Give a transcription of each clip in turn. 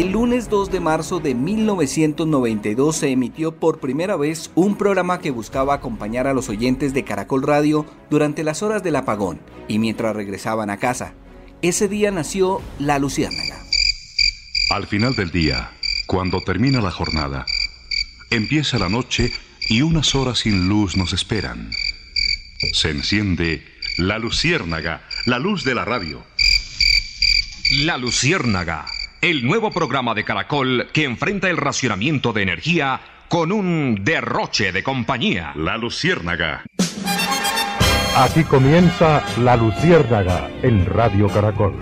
El lunes 2 de marzo de 1992 se emitió por primera vez un programa que buscaba acompañar a los oyentes de Caracol Radio durante las horas del apagón y mientras regresaban a casa. Ese día nació La Luciérnaga. Al final del día, cuando termina la jornada, empieza la noche y unas horas sin luz nos esperan. Se enciende La Luciérnaga, la luz de la radio. La Luciérnaga el nuevo programa de Caracol que enfrenta el racionamiento de energía con un derroche de compañía. La Luciérnaga. Aquí comienza La Luciérnaga en Radio Caracol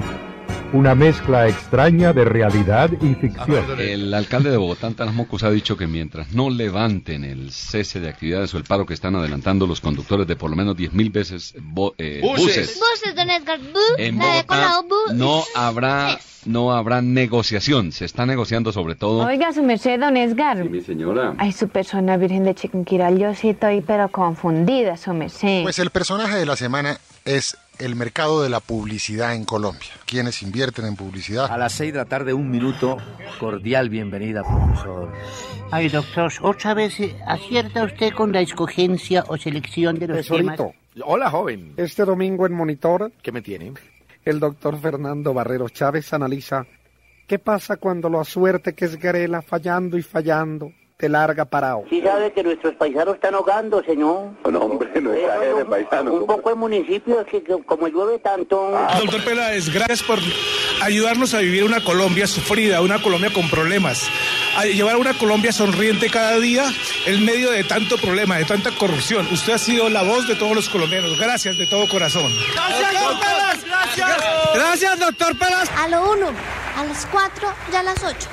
una mezcla extraña de realidad y ficción. El alcalde de Bogotá, Antanas Mocos, ha dicho que mientras no levanten el cese de actividades o el paro que están adelantando los conductores de por lo menos 10.000 veces eh, buses, buses, don Edgar, en Bogotá no habrá no habrá negociación. Se está negociando sobre todo. Oiga, su merced, don Edgar. Sí, mi señora. Ay, su persona virgen de Chiquinquirá. Yo sí estoy pero confundida, su merced. Pues el personaje de la semana es el mercado de la publicidad en Colombia. ¿Quiénes invierten en publicidad? A las seis de la tarde, un minuto. Cordial bienvenida, profesor. Ay, doctor, otra vez acierta usted con la escogencia o selección de los temas. Hola, joven. Este domingo en Monitor. ¿Qué me tiene? El doctor Fernando Barrero Chávez analiza qué pasa cuando la suerte que es Garela fallando y fallando te larga parado. Sí sabe que nuestros paisanos están ahogando, señor. No, hombre, no está de paisanos. Un poco en municipios que, como llueve tanto... Ah. Doctor Peláez, gracias por ayudarnos a vivir una Colombia sufrida, una Colombia con problemas. A llevar una Colombia sonriente cada día en medio de tanto problema, de tanta corrupción. Usted ha sido la voz de todos los colombianos. Gracias de todo corazón. Gracias, doctor Pelas. Gracias. Gracias, doctor Pelas. A lo uno, a las cuatro y a las ocho.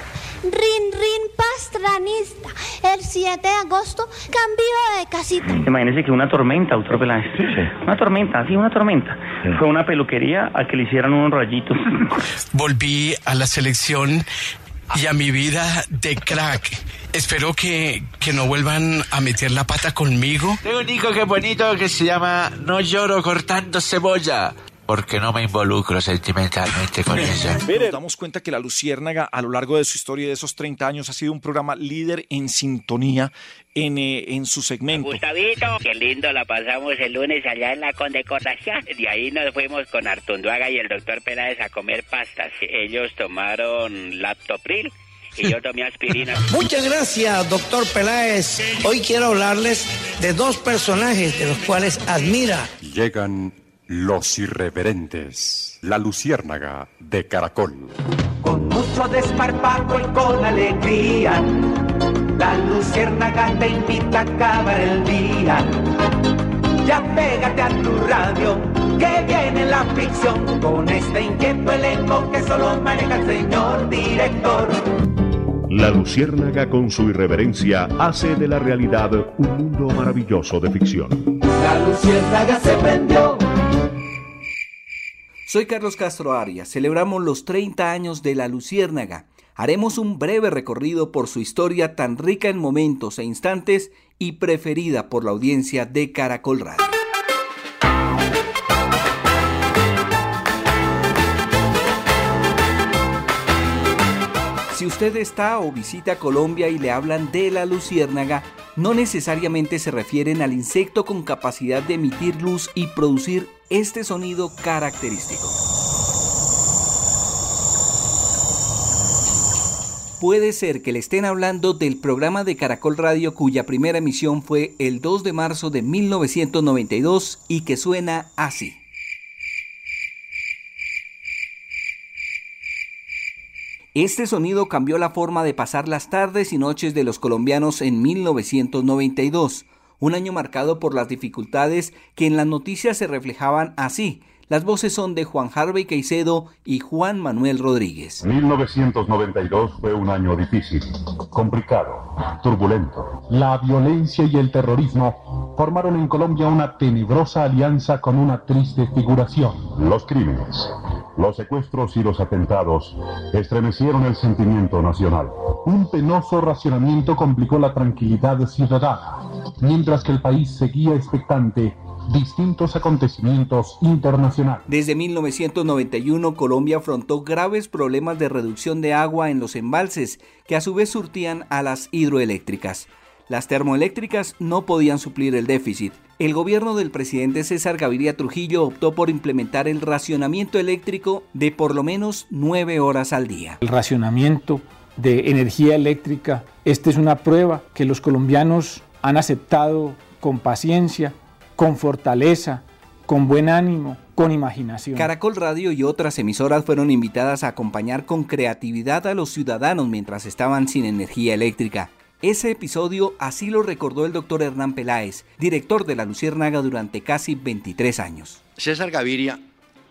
Rin Rin Pastranista. El 7 de agosto cambio de casita. Imagínese que una tormenta, doctor Peláez. Sí, sí. Una tormenta, sí, una tormenta. Fue una peluquería a que le hicieran unos rayitos. Volví a la selección y a mi vida de crack. Espero que, que, no vuelvan a meter la pata conmigo. Tengo un hijo que bonito que se llama No lloro cortando cebolla porque no me involucro sentimentalmente con ella. Nos damos cuenta que La Luciérnaga a lo largo de su historia de esos 30 años ha sido un programa líder en sintonía en, eh, en su segmento. Gustavito, qué lindo la pasamos el lunes allá en la condecoración. De ahí nos fuimos con Artunduaga y el doctor Peláez a comer pastas. Ellos tomaron laptopril y yo tomé aspirina. Muchas gracias, doctor Peláez. Hoy quiero hablarles de dos personajes de los cuales admira. Llegan los irreverentes, la luciérnaga de Caracol. Con mucho desparpajo y con alegría, la luciérnaga te invita a acabar el día. Ya pégate a tu radio, que viene la ficción, con este inquieto elenco que solo maneja el señor director. La luciérnaga con su irreverencia hace de la realidad un mundo maravilloso de ficción. La luciérnaga se prendió soy Carlos Castro Arias. Celebramos los 30 años de La Luciérnaga. Haremos un breve recorrido por su historia tan rica en momentos e instantes y preferida por la audiencia de Caracol Radio. Si usted está o visita Colombia y le hablan de la luciérnaga, no necesariamente se refieren al insecto con capacidad de emitir luz y producir este sonido característico. Puede ser que le estén hablando del programa de Caracol Radio cuya primera emisión fue el 2 de marzo de 1992 y que suena así. Este sonido cambió la forma de pasar las tardes y noches de los colombianos en 1992 un año marcado por las dificultades que en las noticias se reflejaban así. Las voces son de Juan Harvey Caicedo y Juan Manuel Rodríguez. 1992 fue un año difícil, complicado, turbulento. La violencia y el terrorismo formaron en Colombia una tenebrosa alianza con una triste figuración. Los crímenes, los secuestros y los atentados estremecieron el sentimiento nacional. Un penoso racionamiento complicó la tranquilidad ciudadana, mientras que el país seguía expectante distintos acontecimientos internacionales. Desde 1991 Colombia afrontó graves problemas de reducción de agua en los embalses que a su vez surtían a las hidroeléctricas. Las termoeléctricas no podían suplir el déficit. El gobierno del presidente César Gaviria Trujillo optó por implementar el racionamiento eléctrico de por lo menos nueve horas al día. El racionamiento de energía eléctrica, esta es una prueba que los colombianos han aceptado con paciencia, con fortaleza, con buen ánimo, con imaginación. Caracol Radio y otras emisoras fueron invitadas a acompañar con creatividad a los ciudadanos mientras estaban sin energía eléctrica. Ese episodio así lo recordó el doctor Hernán Peláez, director de la Luciérnaga durante casi 23 años. César Gaviria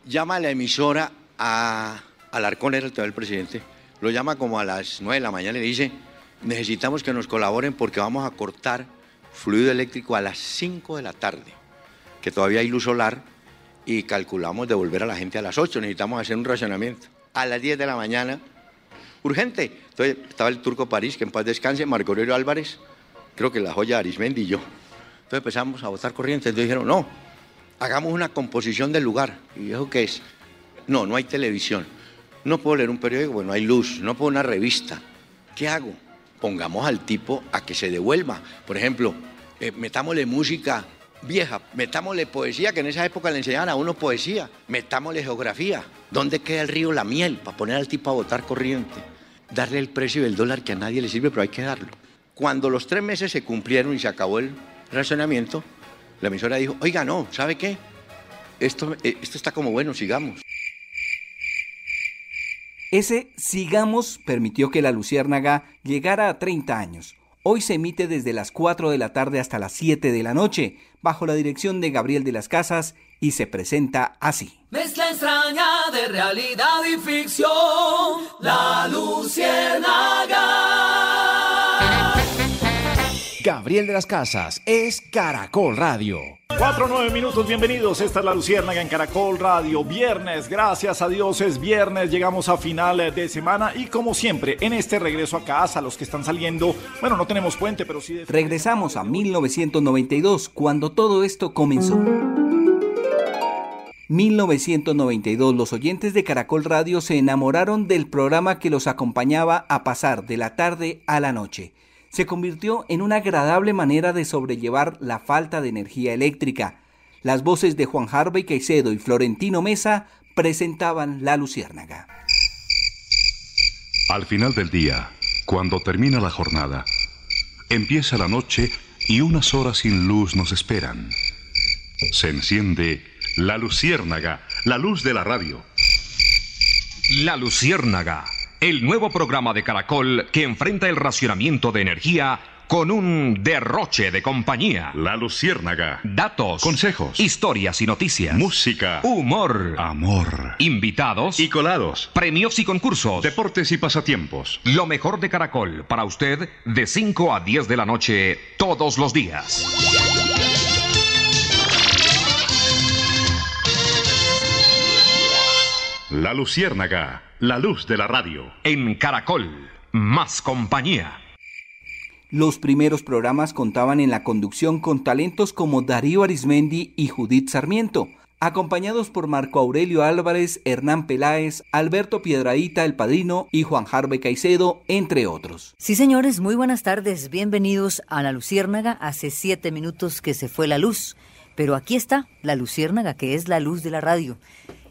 llama a la emisora a Alarcón, era el presidente, lo llama como a las 9 de la mañana y le dice, necesitamos que nos colaboren porque vamos a cortar fluido eléctrico a las 5 de la tarde, que todavía hay luz solar y calculamos devolver a la gente a las 8, necesitamos hacer un racionamiento. A las 10 de la mañana urgente. Entonces estaba el turco París, que en paz descanse, Marco Aurelio Álvarez, creo que la joya Arismendi y yo. Entonces empezamos a votar corriente. Entonces dijeron, no, hagamos una composición del lugar. Y dijo, ¿qué es? No, no hay televisión. No puedo leer un periódico, bueno, hay luz. No puedo una revista. ¿Qué hago? Pongamos al tipo a que se devuelva. Por ejemplo, eh, metámosle música vieja, metámosle poesía, que en esa época le enseñaban a uno poesía, metámosle geografía. ¿Dónde queda el río La Miel? Para poner al tipo a votar corriente darle el precio del dólar que a nadie le sirve, pero hay que darlo. Cuando los tres meses se cumplieron y se acabó el racionamiento, la emisora dijo, oiga, no, ¿sabe qué? Esto, eh, esto está como bueno, sigamos. Ese sigamos permitió que la Luciérnaga llegara a 30 años. Hoy se emite desde las 4 de la tarde hasta las 7 de la noche, bajo la dirección de Gabriel de las Casas, y se presenta así. Mezcla extraña de realidad y ficción, la Luciérnaga. Gabriel de las Casas es Caracol Radio. Cuatro nueve minutos, bienvenidos. Esta es la Luciérnaga en Caracol Radio. Viernes, gracias a Dios es viernes. Llegamos a final de semana y como siempre, en este regreso a casa, los que están saliendo, bueno, no tenemos puente, pero sí. Regresamos a 1992, cuando todo esto comenzó. 1992 los oyentes de Caracol Radio se enamoraron del programa que los acompañaba a pasar de la tarde a la noche se convirtió en una agradable manera de sobrellevar la falta de energía eléctrica. Las voces de Juan Harvey Caicedo y Florentino Mesa presentaban La Luciérnaga. Al final del día, cuando termina la jornada, empieza la noche y unas horas sin luz nos esperan. Se enciende La Luciérnaga, la luz de la radio. La Luciérnaga el nuevo programa de Caracol que enfrenta el racionamiento de energía con un derroche de compañía. La Luciérnaga. Datos. Consejos. Historias y noticias. Música. Humor. Amor. Invitados. Y colados. Premios y concursos. Deportes y pasatiempos. Lo mejor de Caracol para usted de 5 a 10 de la noche todos los días. La Luciérnaga, la luz de la radio. En Caracol, más compañía. Los primeros programas contaban en la conducción con talentos como Darío Arismendi y Judith Sarmiento, acompañados por Marco Aurelio Álvarez, Hernán Peláez, Alberto Piedraíta el Padrino y Juan Jarbe Caicedo, entre otros. Sí, señores, muy buenas tardes. Bienvenidos a La Luciérnaga. Hace siete minutos que se fue la luz, pero aquí está La Luciérnaga, que es la luz de la radio.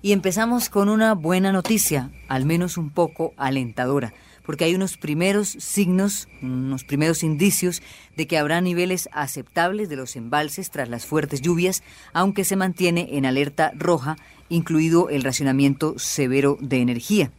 Y empezamos con una buena noticia, al menos un poco alentadora, porque hay unos primeros signos, unos primeros indicios de que habrá niveles aceptables de los embalses tras las fuertes lluvias, aunque se mantiene en alerta roja, incluido el racionamiento severo de energía.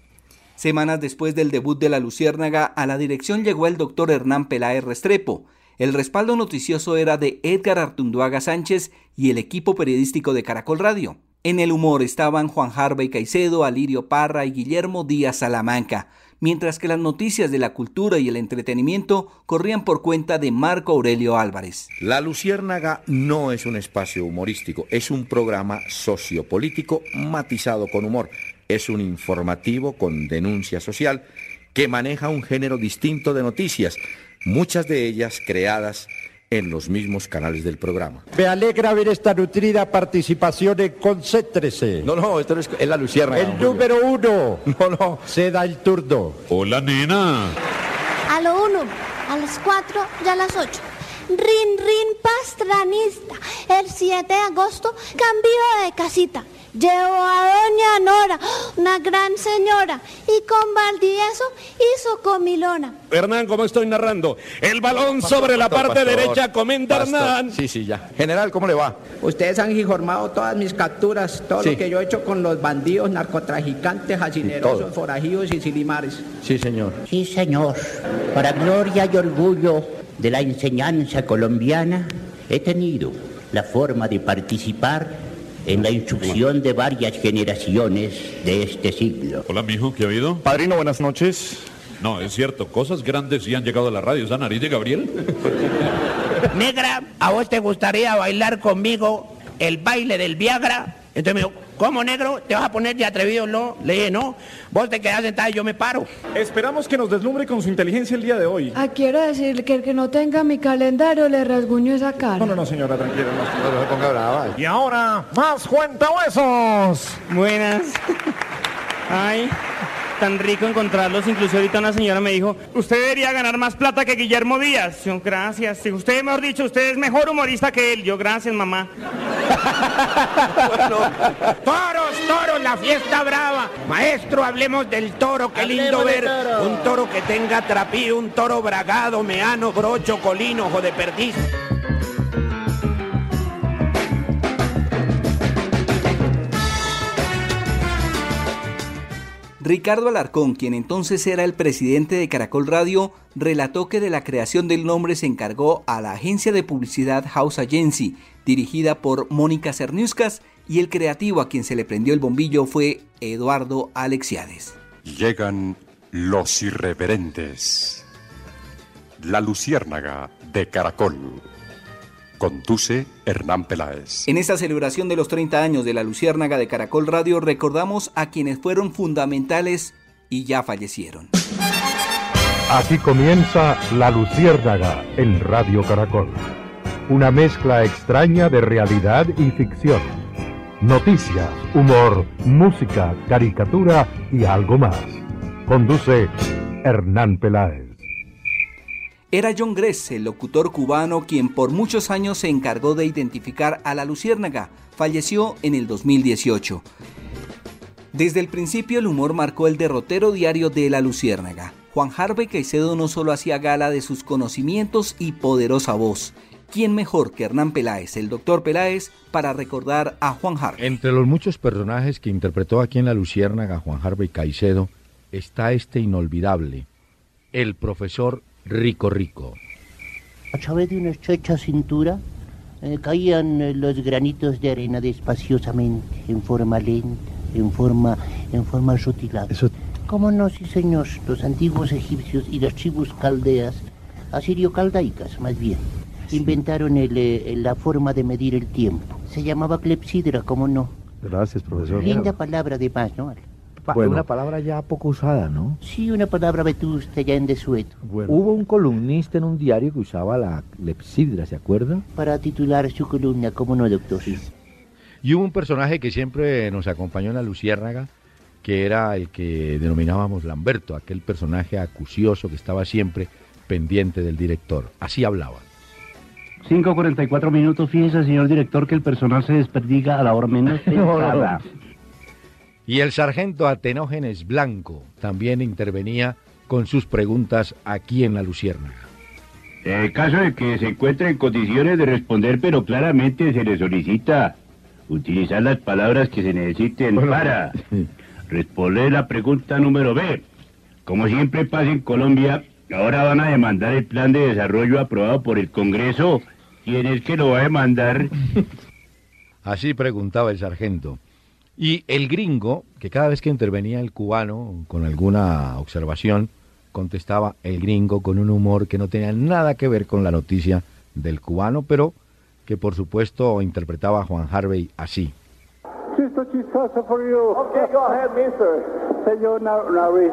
Semanas después del debut de la Luciérnaga, a la dirección llegó el doctor Hernán Peláez Restrepo. El respaldo noticioso era de Edgar Artunduaga Sánchez y el equipo periodístico de Caracol Radio. En el humor estaban Juan Harvey Caicedo, Alirio Parra y Guillermo Díaz Salamanca, mientras que las noticias de la cultura y el entretenimiento corrían por cuenta de Marco Aurelio Álvarez. La Luciérnaga no es un espacio humorístico, es un programa sociopolítico matizado con humor, es un informativo con denuncia social que maneja un género distinto de noticias, muchas de ellas creadas en los mismos canales del programa. Me alegra ver esta nutrida participación en Concéntrese. No, no, esto es, es la lucierna. El número uno. No, no. Se da el turno. Hola, nena. A lo uno, a las cuatro y a las ocho. Rin Rin Pastranista. El 7 de agosto cambió de casita. Llevó a doña Nora, una gran señora, y con Valdivieso hizo comilona. Hernán, como estoy narrando, el balón sobre la parte pastor, derecha comenta pastor. Hernán. Sí, sí, ya. General, ¿cómo le va? Ustedes han informado todas mis capturas, todo Sí. lo que yo he hecho con los bandidos, narcotraficantes, hacinerosos, todo. forajidos y silimares. Sí, señor. Sí, señor. Para gloria y orgullo de la enseñanza colombiana, he tenido la forma de participar en la instrucción de varias generaciones de este siglo. Hola, mijo, ¿qué ha habido? Padrino, buenas noches. No, es cierto, cosas grandes sí han llegado a la radio. ¿Esa nariz de Gabriel? Negra, ¿a vos te gustaría bailar conmigo el baile del Viagra? Entonces me dijo, ¿cómo negro? ¿Te vas a poner de atrevido? No. Le dije, no. Vos te quedás sentada y yo me paro. Esperamos que nos deslumbre con su inteligencia el día de hoy. Ah, quiero decir que el que no tenga mi calendario le rasguño esa cara. No, no, no, señora, tranquila. No, No se ponga brava. Y ahora, más cuentahuesos. Buenas. Ay, tan rico encontrarlos. Incluso ahorita una señora me dijo, usted debería ganar más plata que Guillermo Díaz. Yo, gracias. Si usted, mejor dicho, usted es mejor humorista que él. Yo, gracias, mamá. Toros, toros, la fiesta brava. Maestro, hablemos del toro. Qué lindo Hablemos ver toro. un toro que tenga trapío, un toro bragado, meano, brocho, colino, ojo de perdiz. Ricardo Alarcón, quien entonces era el presidente de Caracol Radio, relató que de la creación del nombre se encargó a la agencia de publicidad House Agency, dirigida por Mónica Cerniuscas, y el creativo a quien se le prendió el bombillo fue Eduardo Alexiades. Llegan los irreverentes. La Luciérnaga de Caracol. Conduce Hernán Peláez. En esta celebración de los 30 años de la Luciérnaga de Caracol Radio recordamos a quienes fueron fundamentales y ya fallecieron. Aquí comienza La Luciérnaga en Radio Caracol. Una mezcla extraña de realidad y ficción. Noticias, humor, música, caricatura y algo más. Conduce Hernán Peláez. Era John Gress, el locutor cubano, quien por muchos años se encargó de identificar a la Luciérnaga. Falleció en el 2018. Desde el principio el humor marcó el derrotero diario de la Luciérnaga. Juan Harvey Caicedo no solo hacía gala de sus conocimientos y poderosa voz. ¿Quién mejor que Hernán Peláez, el doctor Peláez, para recordar a Juan Harvey? Entre los muchos personajes que interpretó aquí en La Luciérnaga Juan Harvey Caicedo está este inolvidable, el profesor Rico Rico. A través de una estrecha cintura eh, caían eh, los granitos de arena despaciosamente, en forma lenta, en forma, en forma rutilada. ¿Cómo no, sí señor? Los antiguos egipcios y las tribus caldeas, asirio-caldaicas más bien, inventaron el, eh, la forma de medir el tiempo. Se llamaba clepsidra, ¿cómo no? Gracias, profesor. Linda palabra de más, ¿no? Bueno. Una palabra ya poco usada, ¿no? Sí, una palabra vetusta ya en desueto. Hubo un columnista en un diario que usaba la clepsidra, ¿se acuerda? Para titular su columna, ¿cómo no, doctor? Y hubo un personaje que siempre nos acompañó en la Luciérnaga, que era el que denominábamos Lamberto, aquel personaje acucioso que estaba siempre pendiente del director. Así hablaba. 5.44 minutos, fíjese, señor director, que el personal se desperdiga a la hora menos pensada. Y el sargento Atenógenes Blanco también intervenía con sus preguntas aquí en la Luciérnaga. En caso de que se encuentre en condiciones de responder, pero claramente se le solicita utilizar las palabras que se necesiten para responder la pregunta número B. Como siempre pasa en Colombia, ahora van a demandar el plan de desarrollo aprobado por el Congreso. ¿Quién es que lo va a demandar? Así preguntaba el sargento. Y el gringo, que cada vez que intervenía el cubano con alguna observación, contestaba el gringo con un humor que no tenía nada que ver con la noticia del cubano, pero que por supuesto interpretaba a Juan Harvey así. Chisto chistoso for you. Okay, go ahead, mister. Señor Nar- Nariz.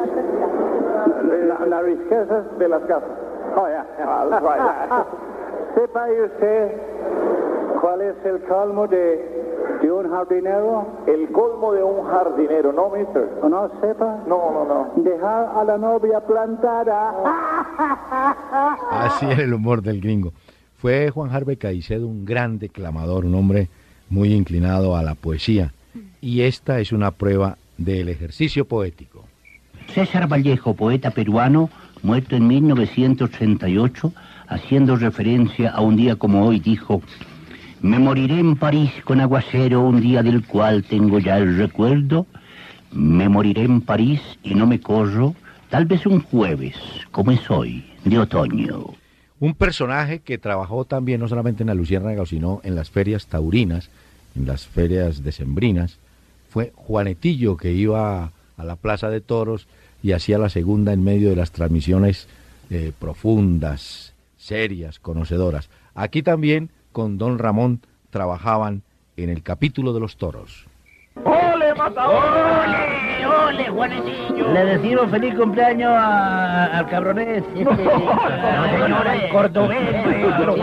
Na- Nariz, ¿qué es eso de las casas? Oh, yeah. right. ¿Sepa usted cuál es el colmo de, de un jardinero? El colmo de un jardinero, ¿no, mister? ¿O no sepa? No, no, no. Dejar a la novia plantada. Así era el humor del gringo. Fue Juan Harvey Caicedo un gran declamador, un hombre muy inclinado a la poesía. Y esta es una prueba del ejercicio poético. César Vallejo, poeta peruano, muerto en 1938, haciendo referencia a un día como hoy, dijo, me moriré en París con aguacero un día del cual tengo ya el recuerdo, me moriré en París y no me corro, tal vez un jueves, como es hoy, de otoño. Un personaje que trabajó también no solamente en la Luciérnaga, sino en las ferias taurinas, en las ferias decembrinas, fue Juanetillo, que iba a la Plaza de Toros y hacía la segunda en medio de las transmisiones eh, profundas, serias, conocedoras. Aquí también con don Ramón trabajaban en el capítulo de los toros. ¡Ole, matador! ¡Ole, ole, Juanetillo! Le decimos feliz cumpleaños a- al cabronés. No, cordobés, maestro.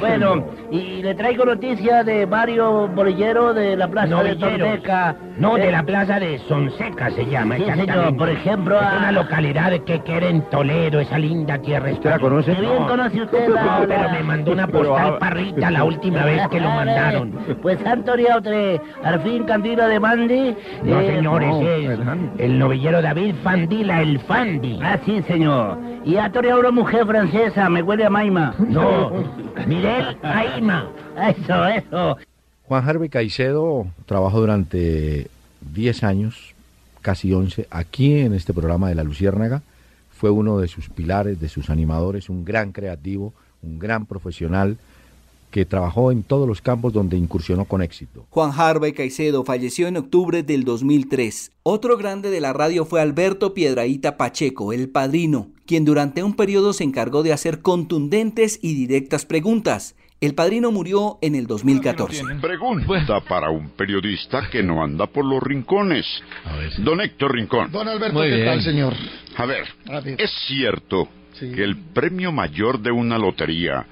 Bueno, y le traigo noticia de varios bolilleros de la plaza de Novilleros. Tordeca. No, de Eh, la plaza de Sonseca se llama, Sí, exactamente. señor, por ejemplo, Es a- una localidad que queda en Toledo, esa linda tierra. ¿Usted la conoce? Qué bien conoce usted la- No, pero me mandó una Pero, postal ah, parrita la última vez que lo mandaron. Pues han toreado tres, Arfín Candila de No, eh, señor, ese es el novillero David Fandila, el Fandi. Ah, sí, señor. Y ha toreado una mujer francesa, me huele a Maima. No, Mirel Aima. Eso, eso. Juan Harvey Caicedo trabajó durante 10 años, casi 11, aquí en este programa de La Luciérnaga. Fue uno de sus pilares, de sus animadores, un gran creativo, un gran profesional que trabajó en todos los campos donde incursionó con éxito. Juan Harvey Caicedo falleció en octubre del 2003. Otro grande de la radio fue Alberto Piedraíta Pacheco, el padrino, quien durante un periodo se encargó de hacer contundentes y directas preguntas. El padrino murió en el 2014. Pregunta para un periodista que no anda por los rincones. Don Héctor Rincón. Don Alberto, ¿qué tal, señor? A ver, A ver. ¿es cierto que el premio mayor de una lotería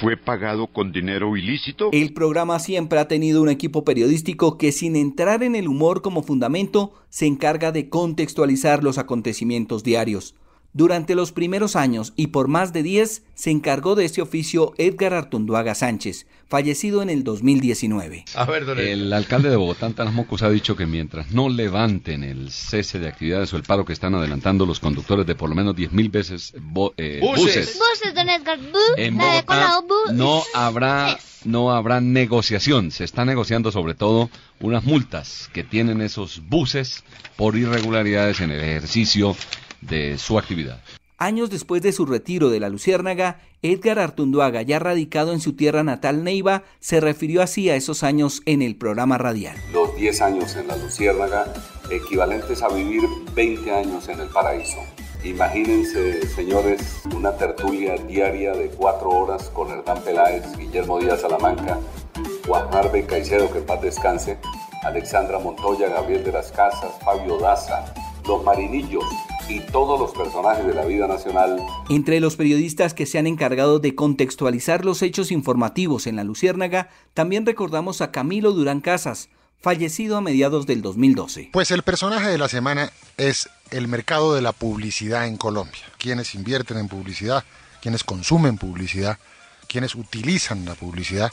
fue pagado con dinero ilícito? El programa siempre ha tenido un equipo periodístico que sin entrar en el humor como fundamento se encarga de contextualizar los acontecimientos diarios. Durante los primeros años y por más de 10 se encargó de este oficio Edgar Artunduaga Sánchez, fallecido en el 2019. El alcalde de Bogotá, Antanas Mocos, ha dicho que mientras no levanten el cese de actividades o el paro que están adelantando los conductores de por lo menos 10.000 veces bo- eh, buses. Buses, don Edgar. Bu, En la de Bogotá colado, bu. no habrá no habrá negociación. Se está negociando sobre todo unas multas que tienen esos buses por irregularidades en el ejercicio de su actividad. Años después de su retiro de la Luciérnaga, Edgar Artunduaga, ya radicado en su tierra natal Neiva, se refirió así a esos años en el programa radial. Los 10 años en la Luciérnaga, equivalentes a vivir 20 años en el paraíso. Imagínense, señores, una tertulia diaria de cuatro horas con Hernán Peláez, Guillermo Díaz Salamanca, Juan Harvey Caicedo, que en paz descanse, Alexandra Montoya, Gabriel de las Casas, Fabio Daza, los Marinillos y todos los personajes de la vida nacional Entre los periodistas que se han encargado de contextualizar los hechos informativos en la Luciérnaga, también recordamos a Camilo Durán Casas, fallecido a mediados del 2012. Pues el personaje de la semana es el mercado de la publicidad en Colombia. Quienes invierten en publicidad, quienes consumen publicidad, quienes utilizan la publicidad.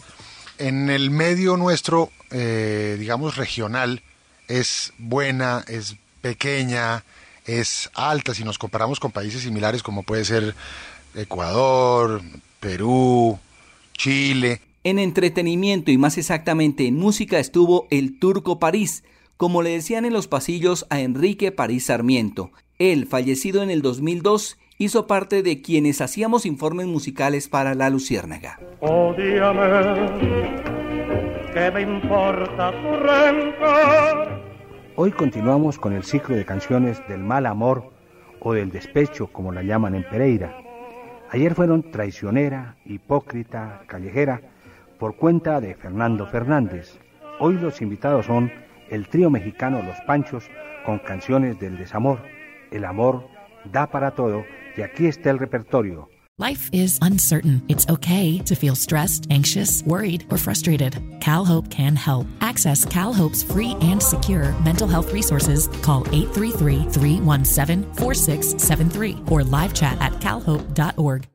En el medio nuestro, eh, digamos, regional, es buena, es pequeña, es alta si nos comparamos con países similares como puede ser Ecuador, Perú, Chile. En entretenimiento y más exactamente en música estuvo el Turco París, como le decían en los pasillos a Enrique París Sarmiento. Él, fallecido en el 2002, hizo parte de quienes hacíamos informes musicales para La Luciérnaga. Odíame, ¿qué me importa tu rencor? Hoy continuamos con el ciclo de canciones del mal amor o del despecho, como la llaman en Pereira. Ayer fueron Traicionera, Hipócrita, Callejera, por cuenta de Fernando Fernández. Hoy los invitados son el trío mexicano Los Panchos con canciones del desamor. El amor da para todo y aquí está el repertorio. Life is uncertain. It's okay to feel stressed, anxious, worried, or frustrated. CalHope can help. Access CalHope's free and secure mental health resources. Call 833-317-4673 or live chat at calhope.org.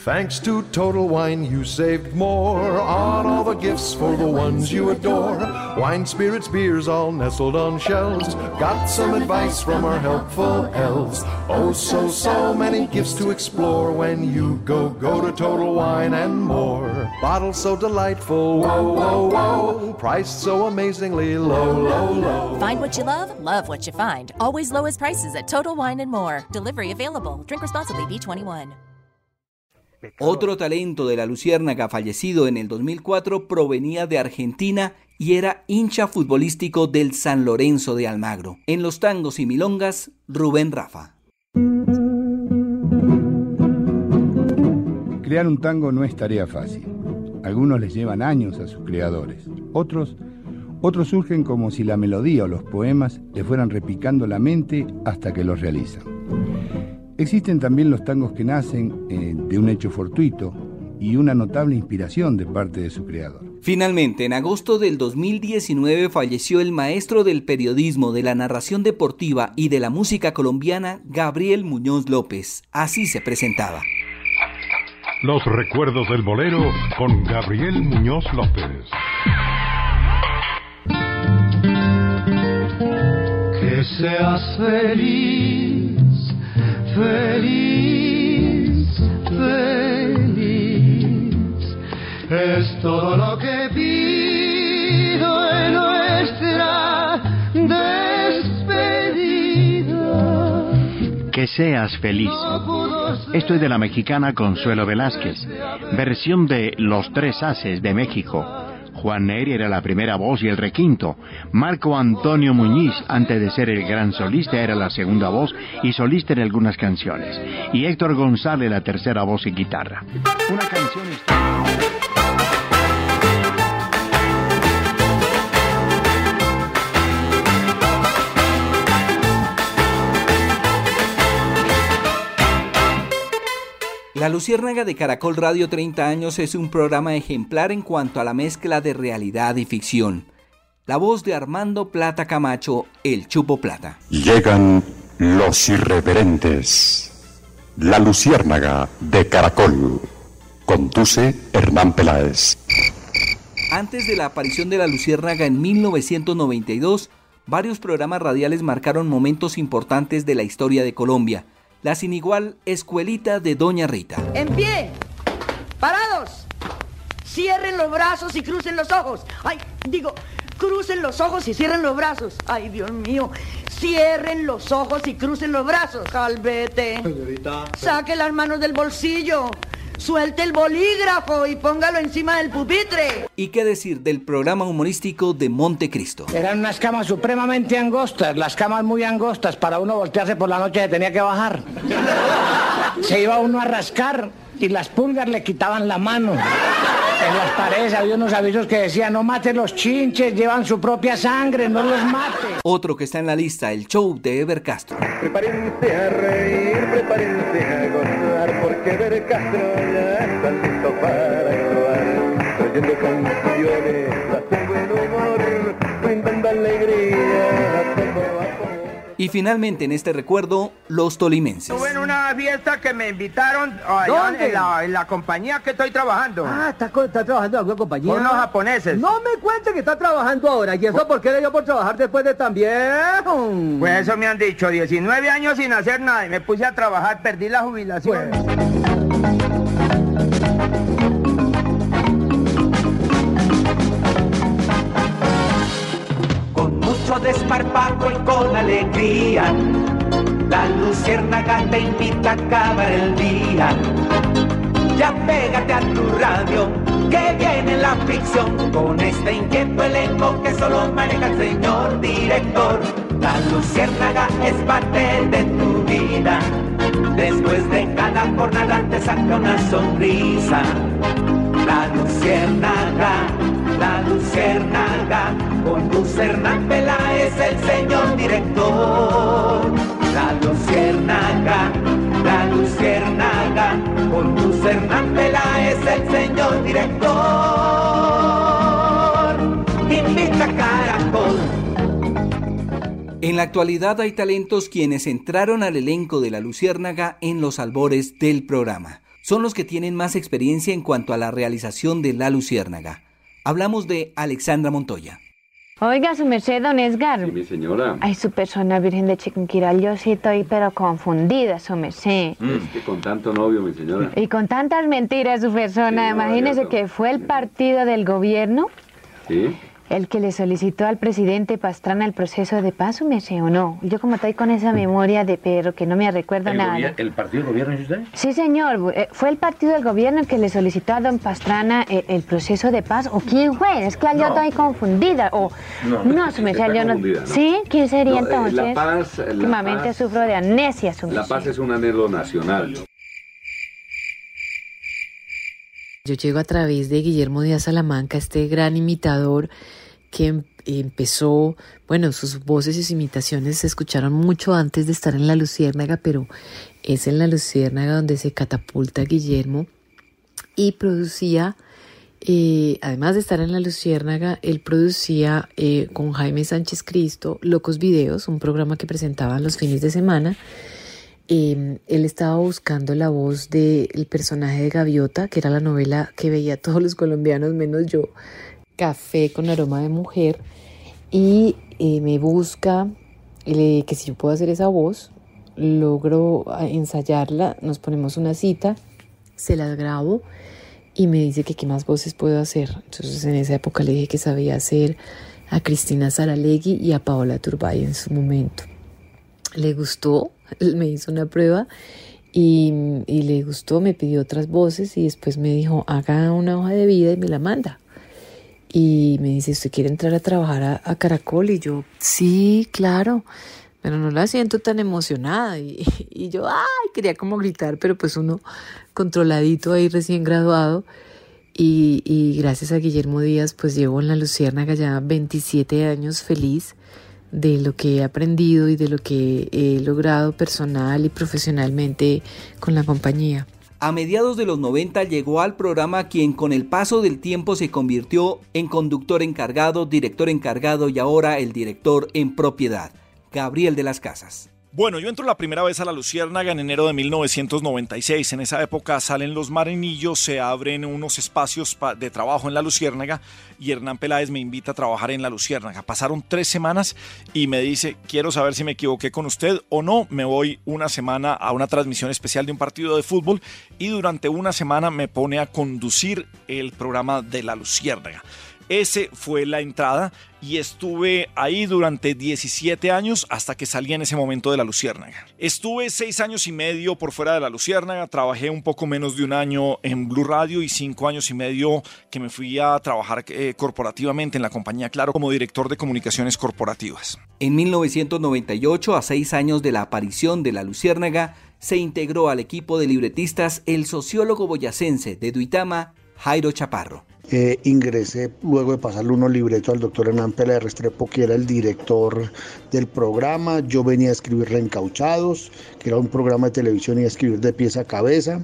Thanks to Total Wine, you saved more on all the gifts for the ones you adore. Wine, spirits, beers, all nestled on shelves. Got some advice from our helpful elves. Oh, so, so many gifts to explore when you go, go to Total Wine and more. Bottles so delightful, whoa, whoa, whoa. Priced so amazingly low, low, low. Find what you love, love what you find. Always lowest prices at Total Wine and More. Delivery available. Drink responsibly, B21. Otro talento de la Luciérnaga fallecido en el 2004 provenía de Argentina y era hincha futbolístico del San Lorenzo de Almagro. En los tangos y milongas, Rubén Rafa. Crear un tango no es tarea fácil. Algunos les llevan años a sus creadores. Otros, otros surgen como si la melodía o los poemas le fueran repicando la mente hasta que los realizan. Existen también los tangos que nacen eh, de un hecho fortuito y una notable inspiración de parte de su creador. Finalmente, en agosto del 2019 falleció el maestro del periodismo, de la narración deportiva y de la música colombiana, Gabriel Muñoz López. Así se presentaba. Los recuerdos del bolero con Gabriel Muñoz López. Que seas feliz feliz, feliz. Es todo lo que pido en nuestra despedida. Que seas feliz. Esto es de la mexicana Consuelo Velázquez, versión de Los Tres Haces de México Juan Neri era la primera voz y el requinto. Marco Antonio Muñiz, antes de ser el gran solista, era la segunda voz y solista en algunas canciones. Y Héctor González la tercera voz y guitarra. Una canción La Luciérnaga de Caracol Radio 30 años es un programa ejemplar en cuanto a la mezcla de realidad y ficción. La voz de Armando Plata Camacho, el Chupo Plata. Llegan los irreverentes. La Luciérnaga de Caracol. Conduce Hernán Peláez. Antes de la aparición de la Luciérnaga en 1992, varios programas radiales marcaron momentos importantes de la historia de Colombia la sin igual escuelita de Doña Rita. En pie, parados, cierren los brazos y crucen los ojos. Ay, digo, crucen los ojos y cierren los brazos. Ay, Dios mío, cierren los ojos y crucen los brazos. Calvete. Señorita. Saque las manos del bolsillo. Suelte el bolígrafo y póngalo encima del pupitre. ¿Y qué decir del programa humorístico de Montecristo? Eran unas camas supremamente angostas, las camas muy angostas. Para uno voltearse por la noche se tenía que bajar. Se iba uno a rascar y las pulgas le quitaban la mano. En las paredes había unos avisos que decían, no mate los chinches, llevan su propia sangre, no los mate. Otro que está en la lista, el show de Ever Castro. Prepárense a reír, prepárense a gozar, porque Ever Castro ya está listo para actuar. Trayendo canciones, Y finalmente en este recuerdo, los tolimenses. Estuve en una fiesta que me invitaron allá en la, en la compañía que estoy trabajando. Ah, ¿está, está trabajando en alguna compañía? Con los japoneses. No me cuente que está trabajando ahora. ¿Y eso por qué le dio por trabajar después de tan viejo? Pues eso me han dicho, 19 años sin hacer nada y me puse a trabajar, perdí la jubilación. Mucho desparpajo y con alegría. La luciérnaga te invita a acabar el día. Ya pégate a tu radio, que viene la ficción, con este inquieto elenco que solo maneja el señor director. La luciérnaga es parte de tu vida, después de cada jornada te saca una sonrisa. La luciérnaga, la luciérnaga, con Lucernán Peláez el señor director. La luciérnaga, la luciérnaga, con es el señor director. Invita Caracol. En la actualidad hay talentos quienes entraron al elenco de La Luciérnaga en los albores del programa. Son los que tienen más experiencia en cuanto a la realización de La Luciérnaga. Hablamos de Alexandra Montoya. Oiga, su merced, don Edgar. Sí, mi señora. Ay, su persona, Virgen de Chiquinquirá, yo sí estoy pero confundida, su merced. Mm, Es que con tanto novio, mi señora. Y con tantas mentiras, su persona, Sí, no, imagínese que fue el partido del gobierno ¿Sí? El que le solicitó al presidente Pastrana el proceso de paz, su merced, ¿o no? Yo como estoy con esa memoria de perro que no me recuerdo ¿El, nada. ¿El partido del gobierno es usted? Sí, señor. eh, ¿Fue el partido del gobierno el que le solicitó a don Pastrana eh, el, proceso de paz? ¿O quién fue? Es que yo No. estoy confundida. O, No, no, su merced, yo no. confundida, ¿no? ¿Sí? ¿Quién sería No, eh, entonces? La Paz, la Últimamente Paz- sufro de amnesia, su La paz es un anhelo nacional. Yo llego a través de Guillermo Díaz Salamanca, este gran imitador que em- empezó, bueno, sus voces y sus imitaciones se escucharon mucho antes de estar en La Luciérnaga, pero es en La Luciérnaga donde se catapulta Guillermo y producía, eh, además de estar en La Luciérnaga, él producía eh, con Jaime Sánchez Cristo Locos Videos, un programa que presentaban los fines de semana. Eh, él estaba buscando la voz del personaje de Gaviota, que era la novela que veía todos los colombianos, menos yo, Café con aroma de mujer, y eh, me busca que si yo puedo hacer esa voz, logro ah, ensayarla, nos ponemos una cita, se las grabo y me dice que qué más voces puedo hacer. Entonces en esa época le dije que sabía hacer a Cristina Saralegui y a Paola Turbay en su momento le gustó, me hizo una prueba y, y le gustó, me pidió otras voces y después me dijo, haga una hoja de vida y me la manda. Y me dice, ¿usted quiere entrar a trabajar a, Caracol? Y yo, sí, claro, pero no la siento tan emocionada. Y, y yo, ay, quería como gritar, pero pues uno controladito ahí recién graduado. Y, y gracias a Guillermo Díaz, pues llevo en la Luciérnaga ya 27 años feliz de lo que he aprendido y de lo que he logrado personal y profesionalmente con la compañía. A mediados de los 90 llegó al programa quien con el paso del tiempo se convirtió en conductor encargado, director encargado y ahora el director en propiedad, Gabriel de las Casas. Bueno, yo entro la primera vez a la Luciérnaga en enero de 1996. En esa época salen los marinillos, se abren unos espacios pa- de trabajo en la Luciérnaga y Hernán Peláez me invita a trabajar en la Luciérnaga. Pasaron tres semanas y me dice, quiero saber si me equivoqué con usted o no. Me voy una semana a una transmisión especial de un partido de fútbol y durante una semana me pone a conducir el programa de la Luciérnaga. Ese fue la entrada y estuve ahí durante 17 años hasta que salí en ese momento de la Luciérnaga. Estuve seis años y medio por fuera de la Luciérnaga, trabajé un poco menos de un año en Blue Radio y cinco años y medio que me fui a trabajar eh, corporativamente en la compañía Claro como director de comunicaciones corporativas. En 1998, a seis años de la aparición de la Luciérnaga, se integró al equipo de libretistas el sociólogo boyacense de Duitama, Jairo Chaparro. Eh, ingresé luego de pasarle unos libretos al doctor Hernán Pérez Restrepo, que era el director del programa. Yo venía a escribir Reencauchados, que era un programa de televisión y a escribir de pieza a cabeza.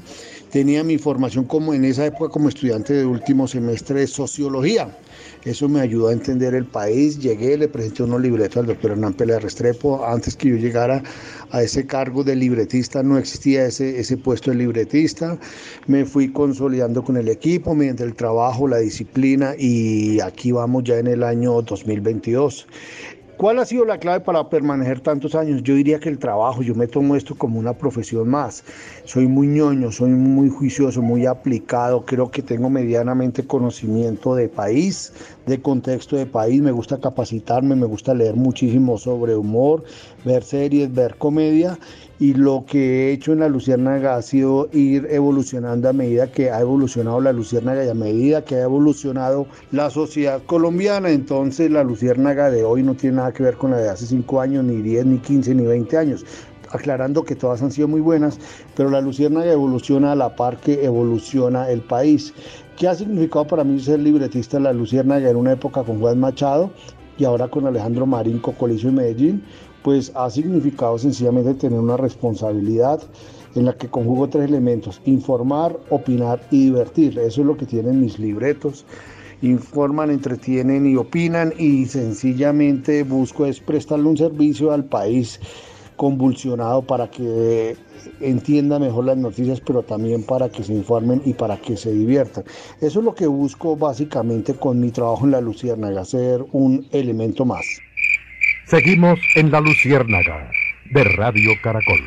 Tenía mi formación como en esa época como estudiante de último semestre de sociología. Eso me ayudó a entender el país. Llegué, le presenté unos libretos al doctor Hernán Pérez Restrepo. Antes que yo llegara a ese cargo de libretista, no existía ese, ese puesto de libretista. Me fui consolidando con el equipo mediante el trabajo, la disciplina y aquí vamos ya en el año 2022. ¿Cuál ha sido la clave para permanecer tantos años? Yo diría que el trabajo, yo me tomo esto como una profesión más. Soy muy ñoño, soy muy juicioso, muy aplicado, creo que tengo medianamente conocimiento de país, de contexto de país, me gusta capacitarme, me gusta leer muchísimo sobre humor, ver series, ver comedia y lo que he hecho en la Luciérnaga ha sido ir evolucionando a medida que ha evolucionado la Luciérnaga y a medida que ha evolucionado la sociedad colombiana. Entonces la Luciérnaga de hoy no tiene nada que ver con la de hace 5 años, ni 10, ni 15, ni 20 años. Aclarando que todas han sido muy buenas, pero la Luciérnaga evoluciona a la par que evoluciona el país. ¿Qué ha significado para mí ser libretista de la Luciérnaga en una época con Juan Machado y ahora con Alejandro Marín, Cocolizo y Medellín? Pues ha significado sencillamente tener una responsabilidad, en la que conjugo tres elementos, informar, opinar y divertir. Eso es lo que tienen mis libretos. Informan, entretienen y opinan y sencillamente busco es prestarle un servicio al país convulsionado para que entienda mejor las noticias, pero también para que se informen y para que se diviertan. Eso es lo que busco básicamente con mi trabajo en la Luciérnaga, ser un elemento más. Seguimos en La Luciérnaga de Radio Caracol.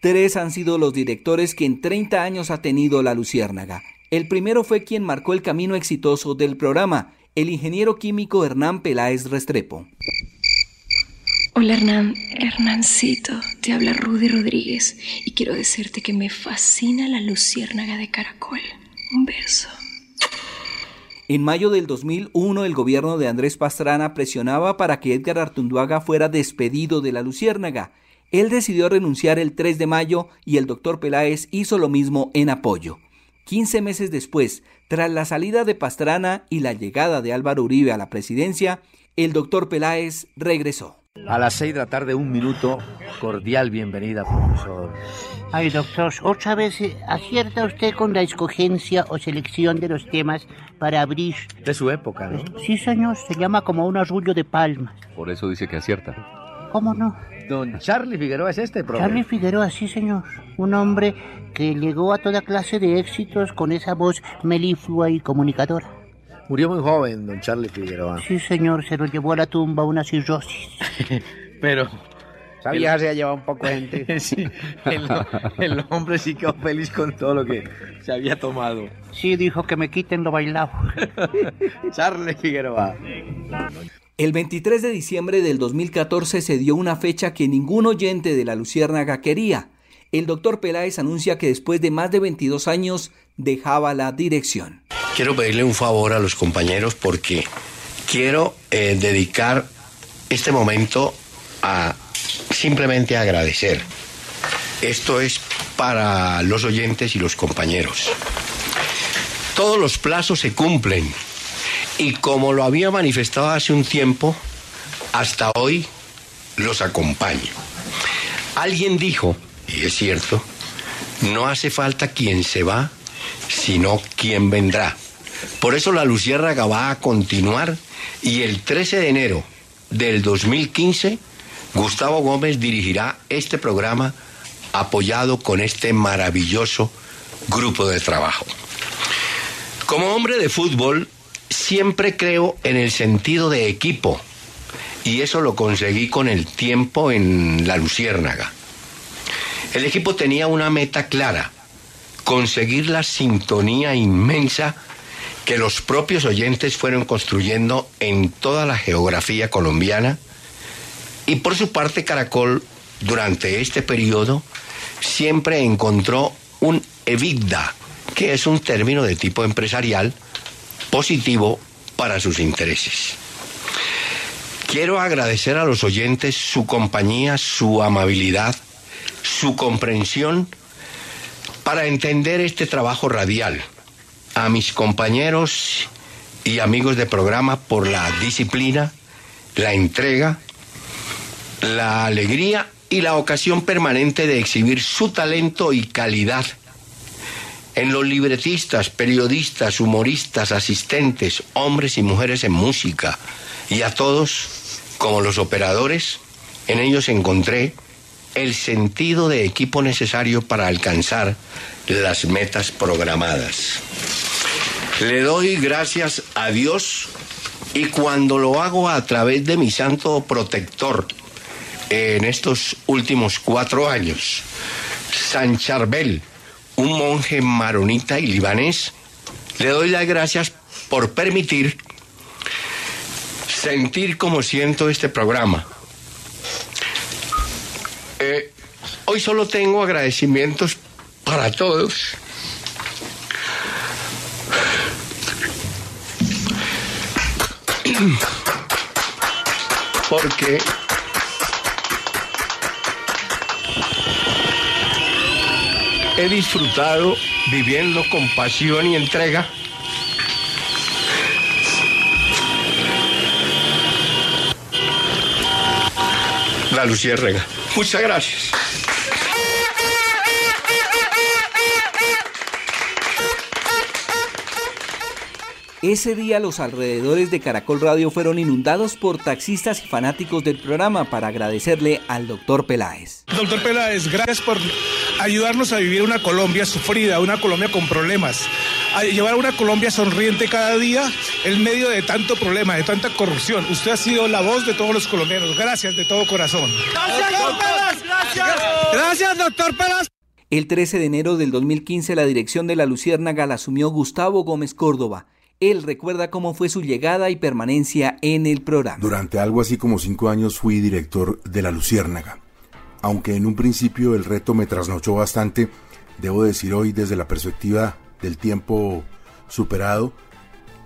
Tres han sido los directores que en 30 años ha tenido La Luciérnaga. El primero fue quien marcó el camino exitoso del programa, el ingeniero químico Hernán Peláez Restrepo. Hola Hernán, Hernancito, te habla Rudy Rodríguez y quiero decirte que me fascina la luciérnaga de caracol. Un beso. En mayo del 2001 el gobierno de Andrés Pastrana presionaba para que Edgar Artunduaga fuera despedido de la luciérnaga. Él decidió renunciar el 3 de mayo y el doctor Peláez hizo lo mismo en apoyo. 15 meses después, tras la salida de Pastrana y la llegada de Álvaro Uribe a la presidencia, el doctor Peláez regresó. A las seis de la tarde, un minuto. Cordial bienvenida, profesor. Ay, doctor, otra vez eh, acierta usted con la escogencia o selección de los temas para abrir. De su época, ¿no? Sí, señor, se llama como un arrullo de palmas. Por eso dice que acierta. ¿Cómo no? Don Charlie Figueroa es este, profesor. Charlie Figueroa, sí, señor. Un hombre que llegó a toda clase de éxitos con esa voz meliflua y comunicadora. Murió muy joven, don Charlie Figueroa. Sí, señor, se lo llevó a la tumba una cirrosis. Pero esa vieja se ha llevado un poco de gente. sí, el, el, hombre sí quedó feliz con todo lo que se había tomado. Sí, dijo que me quiten lo bailado. Charlie Figueroa. El 23 de diciembre del 2014 se dio una fecha que ningún oyente de la Luciérnaga quería. El doctor Peláez anuncia que después de más de 22 años dejaba la dirección. Quiero pedirle un favor a los compañeros porque quiero eh, dedicar este momento a simplemente agradecer. Esto es para los oyentes y los compañeros. Todos los plazos se cumplen y como lo había manifestado hace un tiempo, hasta hoy los acompaño. Alguien dijo, y es cierto, no hace falta quien se va, sino quien vendrá. Por eso la Luciérnaga va a continuar y el 13 de enero del 2015 Gustavo Gómez dirigirá este programa apoyado con este maravilloso grupo de trabajo. Como hombre de fútbol, siempre creo en el sentido de equipo y eso lo conseguí con el tiempo en la Luciérnaga. El equipo tenía una meta clara, conseguir la sintonía inmensa que los propios oyentes fueron construyendo en toda la geografía colombiana y por su parte Caracol durante este periodo siempre encontró un evigda, que es un término de tipo empresarial positivo para sus intereses. Quiero agradecer a los oyentes su compañía, su amabilidad, su comprensión para entender este trabajo radial a mis compañeros y amigos de programa por la disciplina, la entrega, la alegría y la ocasión permanente de exhibir su talento y calidad. En los libretistas, periodistas, humoristas, asistentes, hombres y mujeres en música, y a todos, como los operadores, en ellos encontré el sentido de equipo necesario para alcanzar las metas programadas. Le doy gracias a Dios y cuando lo hago a través de mi santo protector en estos últimos cuatro años, San Charbel, un monje maronita y libanés, le doy las gracias por permitir sentir como siento este programa. Eh, hoy solo tengo agradecimientos para todos. Porque he disfrutado viviendo con pasión y entrega la Luciérrega. Muchas gracias. Ese día los alrededores de Caracol Radio fueron inundados por taxistas y fanáticos del programa para agradecerle al doctor Peláez. Doctor Peláez, gracias por ayudarnos a vivir una Colombia sufrida, una Colombia con problemas, a llevar una Colombia sonriente cada día en medio de tanto problema, de tanta corrupción. Usted ha sido la voz de todos los colombianos. Gracias de todo corazón. Gracias, doctor Peláez. Gracias. Gracias, doctor Peláez. El 13 de enero del 2015 la dirección de la Luciérnaga la asumió Gustavo Gómez Córdoba. Él recuerda cómo fue su llegada y permanencia en el programa. Durante algo así como cinco años fui director de La Luciérnaga. Aunque en un principio el reto me trasnochó bastante, debo decir hoy desde la perspectiva del tiempo superado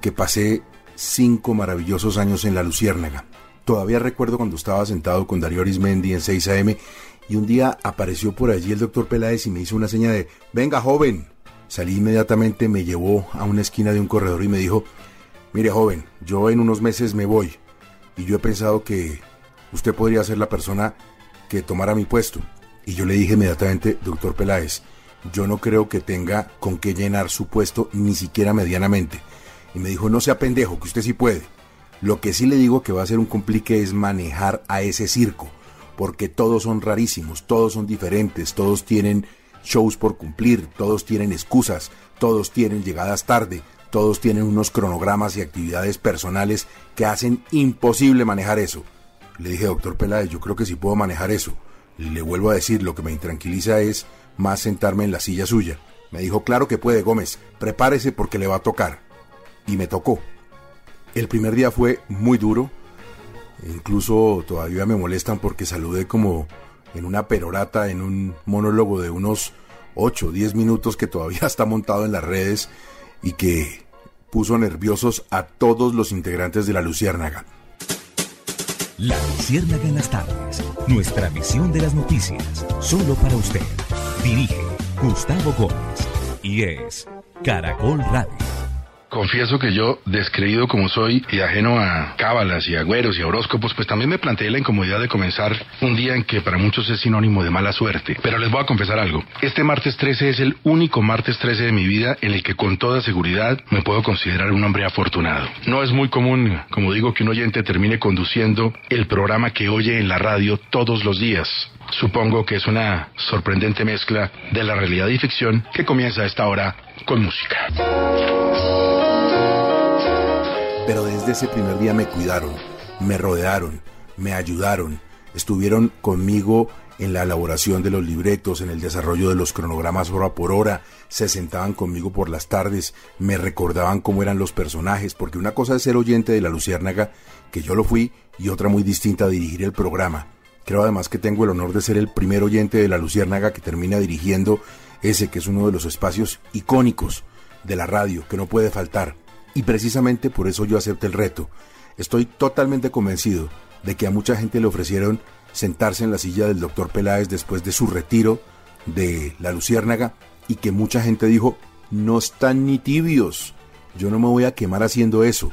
que pasé cinco maravillosos años en La Luciérnaga. Todavía recuerdo cuando estaba sentado con Darío Arismendi en 6 AM y un día apareció por allí el doctor Peláez y me hizo una seña de, venga joven, Salí inmediatamente, me llevó a una esquina de un corredor y me dijo, mire joven, yo en unos meses me voy y yo he pensado que usted podría ser la persona que tomara mi puesto. Y yo le dije inmediatamente, doctor Peláez, yo no creo que tenga con qué llenar su puesto ni siquiera medianamente. Y me dijo, no sea pendejo, que usted sí puede. Lo que sí le digo que va a ser un complique es manejar a ese circo, porque todos son rarísimos, todos son diferentes, todos tienen shows por cumplir, todos tienen excusas, todos tienen llegadas tarde, todos tienen unos cronogramas y actividades personales que hacen imposible manejar eso. Le dije, doctor Peláez, yo creo que sí puedo manejar eso. Le vuelvo a decir, lo que me intranquiliza es más sentarme en la silla suya. Me dijo, claro que puede, Gómez, prepárese porque le va a tocar. Y me tocó. El primer día fue muy duro. Incluso todavía me molestan porque saludé como en una perorata, en un monólogo de unos 8 o 10 minutos que todavía está montado en las redes y que puso nerviosos a todos los integrantes de la Luciérnaga. La Luciérnaga en las tardes, nuestra visión de las noticias, solo para usted. Dirige Gustavo Gómez y es Caracol Radio. Confieso que yo, descreído como soy y ajeno a cábalas y agüeros y horóscopos, pues también me planteé la incomodidad de comenzar un día en que para muchos es sinónimo de mala suerte. Pero les voy a confesar algo. Este martes 13 es el único martes 13 de mi vida en el que con toda seguridad me puedo considerar un hombre afortunado. No es muy común, como digo, que un oyente termine conduciendo el programa que oye en la radio todos los días. Supongo que es una sorprendente mezcla de la realidad y ficción que comienza a esta hora con música pero desde ese primer día me cuidaron, me rodearon, me ayudaron, estuvieron conmigo en la elaboración de los libretos, en el desarrollo de los cronogramas hora por hora, se sentaban conmigo por las tardes, me recordaban cómo eran los personajes, porque una cosa es ser oyente de la Luciérnaga, que yo lo fui, y otra muy distinta dirigir el programa. Creo además que tengo el honor de ser el primer oyente de la Luciérnaga que termina dirigiendo ese que es uno de los espacios icónicos de la radio, que no puede faltar. Y precisamente por eso yo acepté el reto. Estoy totalmente convencido de que a mucha gente le ofrecieron sentarse en la silla del doctor Peláez después de su retiro de la Luciérnaga y que mucha gente dijo, no están ni tibios, yo no me voy a quemar haciendo eso.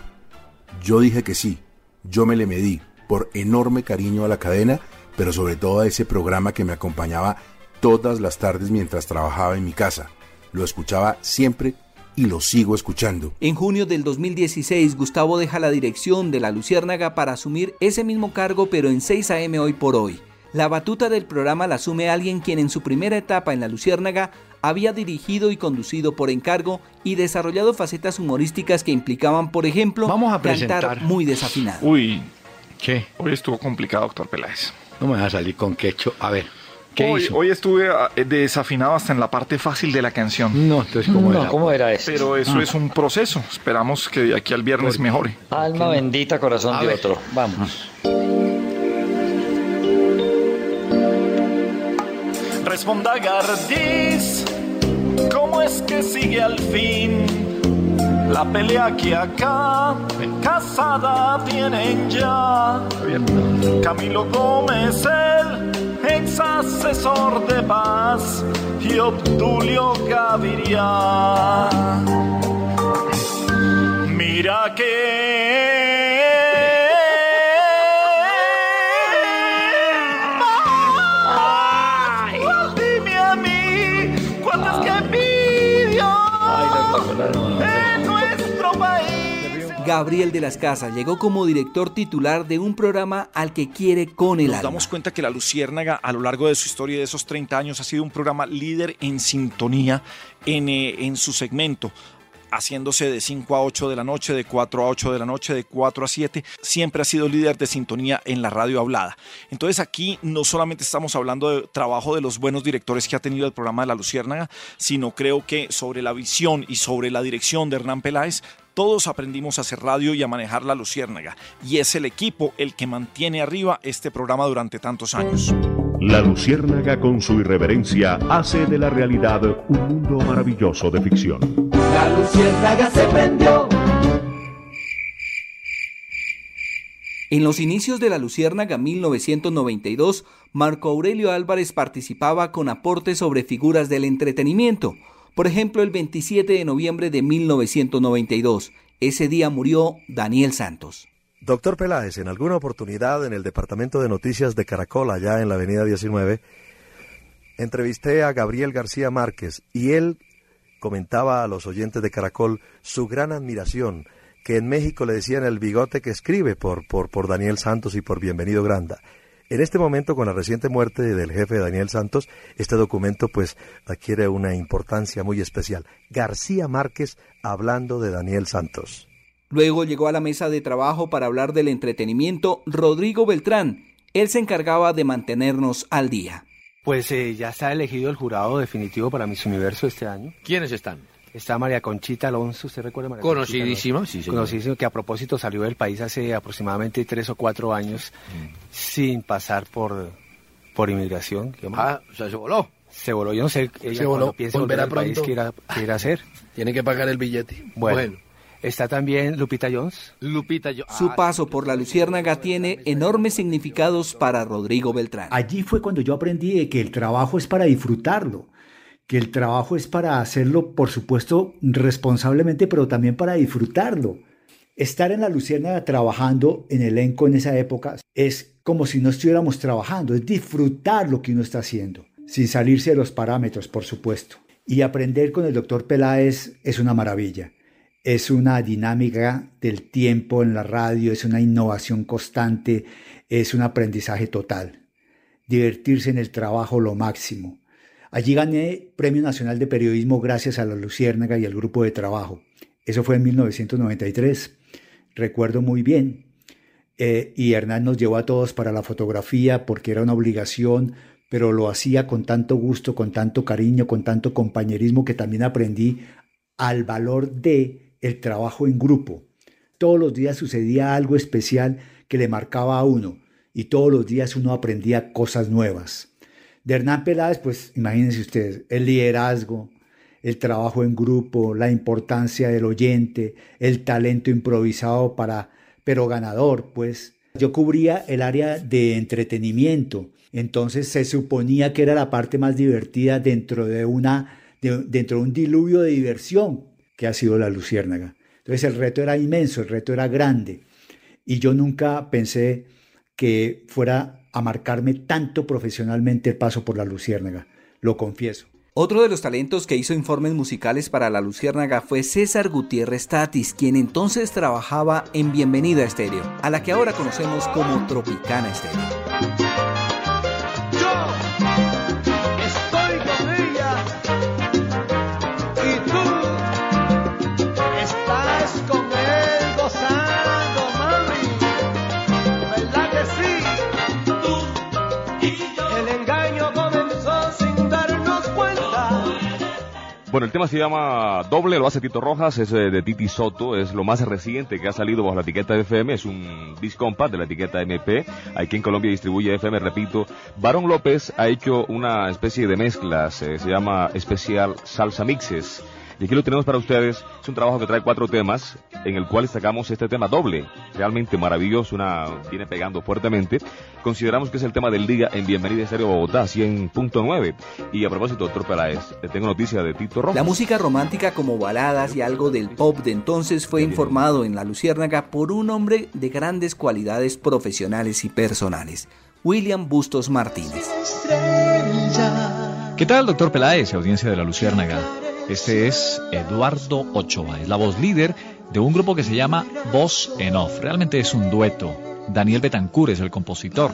Yo dije que sí, yo me le medí por enorme cariño a la cadena, pero sobre todo a ese programa que me acompañaba todas las tardes mientras trabajaba en mi casa. Lo escuchaba siempre y lo sigo escuchando. En junio del 2016, Gustavo deja la dirección de la Luciérnaga para asumir ese mismo cargo, pero en 6 AM hoy por hoy. La batuta del programa la asume alguien quien en su primera etapa en la Luciérnaga había dirigido y conducido por encargo y desarrollado facetas humorísticas que implicaban, por ejemplo, Vamos a cantar presentar. muy desafinado. Uy, ¿Qué? hoy estuvo complicado, doctor Peláez. No me vas a salir con quecho. A ver, ¿qué Hoy, hizo? hoy estuve ah, desafinado hasta en la parte fácil de la canción. No, entonces, ¿cómo No, era? ¿cómo era eso? Pero eso Ah. es un proceso. Esperamos que de aquí al viernes mejore. Alma bendita, corazón A de ver. otro. Vamos. Responda Gardis, ¿cómo es que sigue al fin la pelea que acá en casada tienen ya? Camilo Gómez, el ex asesor de paz, y Obdulio Gaviria. Mira que... Gabriel de las Casas llegó como director titular de un programa al que quiere con el Nos alma. damos cuenta que La Luciérnaga a lo largo de su historia de esos 30 años ha sido un programa líder en sintonía en, eh, en su segmento haciéndose de 5 a 8 de la noche, de 4 a 8 de la noche, de 4 a 7, siempre ha sido líder de sintonía en la radio hablada. Entonces aquí no solamente estamos hablando de trabajo de los buenos directores que ha tenido el programa de La Luciérnaga, sino creo que sobre la visión y sobre la dirección de Hernán Peláez, todos aprendimos a hacer radio y a manejar La Luciérnaga. Y es el equipo el que mantiene arriba este programa durante tantos años. La Luciérnaga con su irreverencia hace de la realidad un mundo maravilloso de ficción. La luciérnaga se prendió. En los inicios de la Luciérnaga 1992, Marco Aurelio Álvarez participaba con aportes sobre figuras del entretenimiento. Por ejemplo, el 27 de noviembre de 1992, ese día murió Daniel Santos. Doctor Peláez, en alguna oportunidad en el Departamento de Noticias de Caracol, allá en la Avenida 19, entrevisté a Gabriel García Márquez y él comentaba a los oyentes de Caracol su gran admiración, que en México le decían el bigote que escribe por, por, por Daniel Santos y por Bienvenido Granda. En este momento, con la reciente muerte del jefe Daniel Santos, este documento pues adquiere una importancia muy especial. García Márquez hablando de Daniel Santos. Luego llegó a la mesa de trabajo para hablar del entretenimiento Rodrigo Beltrán. Él se encargaba de mantenernos al día. Pues eh, ya está elegido el jurado definitivo para Miss Universo este año. ¿Quiénes están? Está María Conchita Alonso, ¿usted recuerda María Conocidísima, Conchita sí. Conocidísima, que a propósito salió del país hace aproximadamente tres o cuatro años sin pasar por, por inmigración. digamos. Ah, o sea, se voló. Se voló, yo no sé, ella Se voló, piensa volver al país, pronto. ¿qué irá, qué irá a hacer? Tiene que pagar el billete. Bueno, está también Lupita Jones. Lupita Jones. Su paso por la Luciérnaga tiene enormes significados para Rodrigo Beltrán. Allí fue cuando yo aprendí de que el trabajo es para disfrutarlo, que el trabajo es para hacerlo, por supuesto, responsablemente, pero también para disfrutarlo. Estar en la Luciérnaga trabajando en elenco en esa época es como si no estuviéramos trabajando, es disfrutar lo que uno está haciendo, sin salirse de los parámetros, por supuesto. Y aprender con el doctor Peláez es una maravilla. Es una dinámica del tiempo en la radio, es una innovación constante, es un aprendizaje total. Divertirse en el trabajo lo máximo. Allí gané Premio Nacional de Periodismo gracias a la Luciérnaga y al grupo de trabajo. Eso fue en 1993. Recuerdo muy bien. Eh, y Hernán nos llevó a todos para la fotografía porque era una obligación, pero lo hacía con tanto gusto, con tanto cariño, con tanto compañerismo que también aprendí al valor de el trabajo en grupo. Todos los días sucedía algo especial que le marcaba a uno y todos los días uno aprendía cosas nuevas. De Hernán Peláez, pues imagínense ustedes, el liderazgo, el trabajo en grupo, la importancia del oyente, el talento improvisado para, pero ganador, pues. Yo cubría el área de entretenimiento, entonces se suponía que era la parte más divertida dentro de una, de- dentro de un diluvio de diversión que ha sido la Luciérnaga. Entonces el reto era inmenso, el reto era grande. Y yo nunca pensé que fuera a marcarme tanto profesionalmente el paso por la Luciérnaga, lo confieso. Otro de los talentos que hizo informes musicales para la Luciérnaga fue César Gutiérrez Tatis, quien entonces trabajaba en Bienvenida Estéreo, a la que ahora conocemos como Tropicana Estéreo. Bueno, el tema se llama Doble, lo hace Tito Rojas, es eh, de Titi Soto, es lo más reciente que ha salido bajo la etiqueta de FM, es un disc compact de la etiqueta MP, aquí en Colombia distribuye FM, repito. Barón López ha hecho una especie de mezclas, eh, se llama Especial Salsa Mixes. Y aquí lo tenemos para ustedes, es un trabajo que trae cuatro temas, en el cual sacamos este tema doble, realmente maravilloso, una, viene pegando fuertemente. Consideramos que es el tema del día en Bienvenida Estéreo Bogotá, 100.9. Y a propósito, doctor Peláez, le tengo noticia de Tito Rojas. La música romántica como baladas y algo del pop de entonces fue informado en la Luciérnaga por un hombre de grandes cualidades profesionales y personales, William Bustos Martínez. ¿Qué tal, doctor Peláez, audiencia de la Luciérnaga? Este es Eduardo Ochoa, es la voz líder de un grupo que se llama Voz en Off. Realmente es un dueto. Daniel Betancourt es el compositor.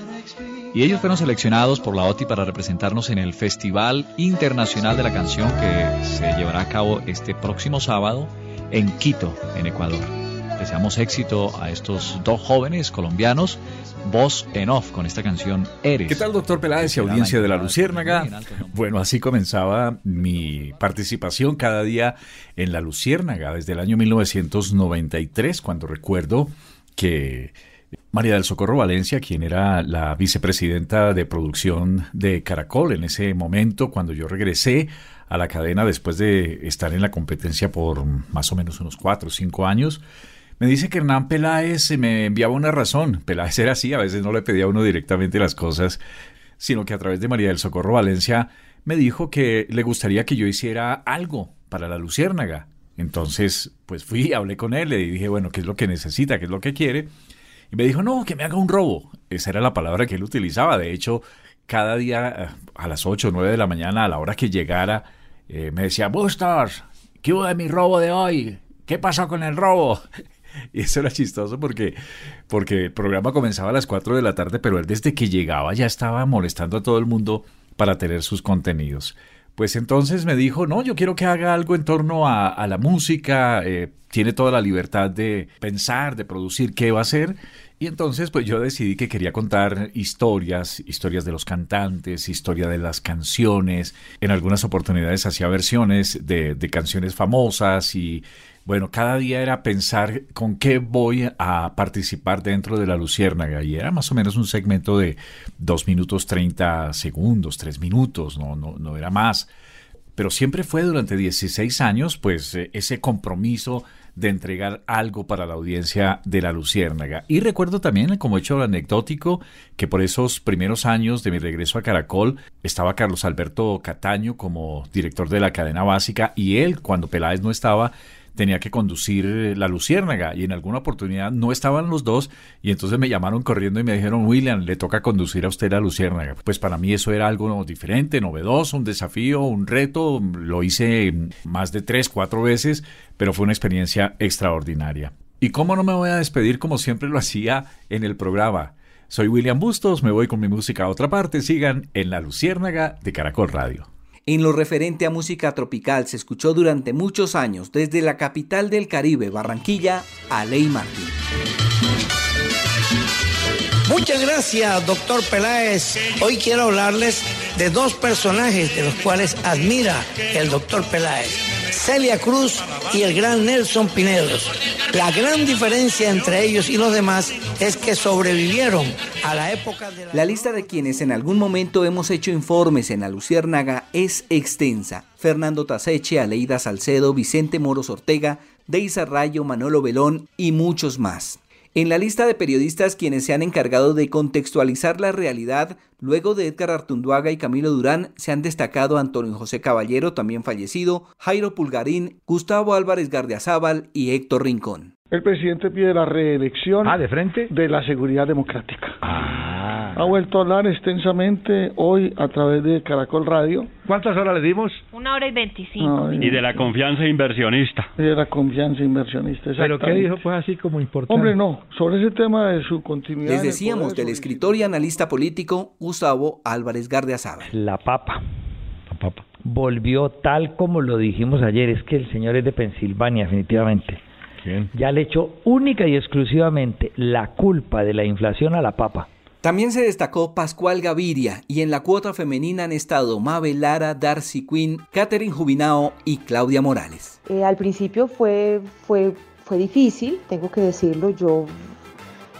Y ellos fueron seleccionados por la OTI para representarnos en el Festival Internacional de la Canción que se llevará a cabo este próximo sábado en Quito, en Ecuador. Deseamos éxito a estos dos jóvenes colombianos, voz en off con esta canción Eres. ¿Qué tal, doctor Peláez y audiencia de la Luciérnaga? Bueno, así comenzaba mi participación cada día en la Luciérnaga desde el año 1993, cuando recuerdo que María del Socorro Valencia, quien era la vicepresidenta de producción de Caracol en ese momento, cuando yo regresé a la cadena después de estar en la competencia por más o menos unos cuatro o cinco años, me dice que Hernán Peláez me enviaba una razón. Peláez era así, a veces no le pedía a uno directamente las cosas, sino que a través de María del Socorro Valencia me dijo que le gustaría que yo hiciera algo para la Luciérnaga. Entonces, pues fui, hablé con él, le dije, bueno, ¿qué es lo que necesita? ¿Qué es lo que quiere? Y me dijo, no, que me haga un robo. Esa era la palabra que él utilizaba. De hecho, cada día eh, a las 8 o 9 de la mañana, a la hora que llegara, eh, me decía, Buster, ¿qué hubo de mi robo de hoy? ¿Qué pasó con el robo? Y eso era chistoso porque, porque el programa comenzaba a las 4 de la tarde, pero él desde que llegaba ya estaba molestando a todo el mundo para tener sus contenidos. Pues entonces me dijo, no, yo quiero que haga algo en torno a, la música, eh, tiene toda la libertad de pensar, de producir qué va a hacer. Y entonces pues yo decidí que quería contar historias, historias de los cantantes, historia de las canciones. En algunas oportunidades hacía versiones de, de canciones famosas y bueno, cada día era pensar con qué voy a participar dentro de la Luciérnaga y era más o menos un segmento de 2 minutos 30 segundos, 3 minutos, no, no, no era más. Pero siempre fue durante 16 años pues eh, ese compromiso de entregar algo para la audiencia de la Luciérnaga. Y recuerdo también, como hecho anecdótico, que por esos primeros años de mi regreso a Caracol estaba Carlos Alberto Cataño como director de la cadena básica y él, cuando Peláez no estaba, tenía que conducir eh, la Luciérnaga y en alguna oportunidad no estaban los dos y entonces me llamaron corriendo y me dijeron, William, le toca conducir a usted la Luciérnaga. Pues para mí eso era algo diferente, novedoso, un desafío, un reto. Lo hice más de tres, cuatro veces, pero fue una experiencia extraordinaria. ¿Y cómo no me voy a despedir como siempre lo hacía en el programa? Soy William Bustos, me voy con mi música a otra parte. Sigan en La Luciérnaga de Caracol Radio. En lo referente a música tropical se escuchó durante muchos años desde la capital del Caribe, Barranquilla, a Ley Martín. Muchas gracias, doctor Peláez. Hoy quiero hablarles de dos personajes de los cuales admira el doctor Peláez. Celia Cruz y el gran Nelson Pinedos. La gran diferencia entre ellos y los demás es que sobrevivieron La lista de quienes en algún momento hemos hecho informes en la Luciérnaga es extensa. Fernando Taseche, Aleida Salcedo, Vicente Moros Ortega, Deisa Rayo, Manolo Belón y muchos más. En la lista de periodistas quienes se han encargado de contextualizar la realidad, luego de Edgar Artunduaga y Camilo Durán, se han destacado Antonio José Caballero, también fallecido, Jairo Pulgarín, Gustavo Álvarez Gardiazabal y Héctor Rincón. El presidente pide la reelección ah, de frente de la seguridad democrática. Ah. Ha vuelto a hablar extensamente hoy a través de Caracol Radio. ¿Cuántas horas le dimos? Una hora y veinticinco. Y de la confianza inversionista. y de la confianza inversionista. ¿Pero qué dijo pues así como importante? Hombre, no, sobre ese tema de su continuidad. Les decíamos poder, del escritor y analista político Gustavo Álvarez Gardiazabal. La papa. Volvió tal como lo dijimos ayer. Es que el señor es de Pensilvania, definitivamente. Ya le echó única y exclusivamente la culpa de la inflación a la papa. También se destacó Pascual Gaviria y en la cuota femenina han estado Mabel Lara, Darcy Quinn, Catherine Jubinao y Claudia Morales. Eh, al principio fue, fue, fue difícil, tengo que decirlo. Yo,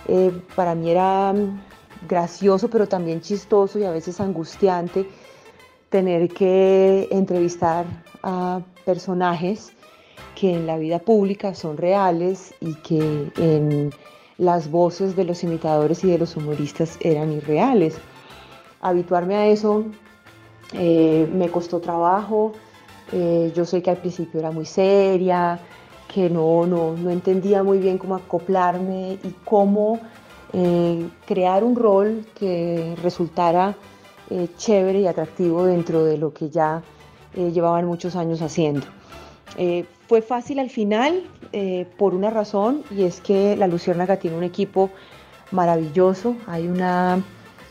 eh, para mí era gracioso, pero también chistoso y a veces angustiante tener que entrevistar a personajes que en la vida pública son reales y que en las voces de los imitadores y de los humoristas eran irreales. Habituarme a eso eh, me costó trabajo. Eh, yo sé que al principio era muy seria, que no, no, no entendía muy bien cómo acoplarme y cómo eh, crear un rol que resultara chévere y atractivo dentro de lo que ya llevaban muchos años haciendo. Fue fácil al final eh, por una razón y es que la Luciérnaga tiene un equipo maravilloso, hay una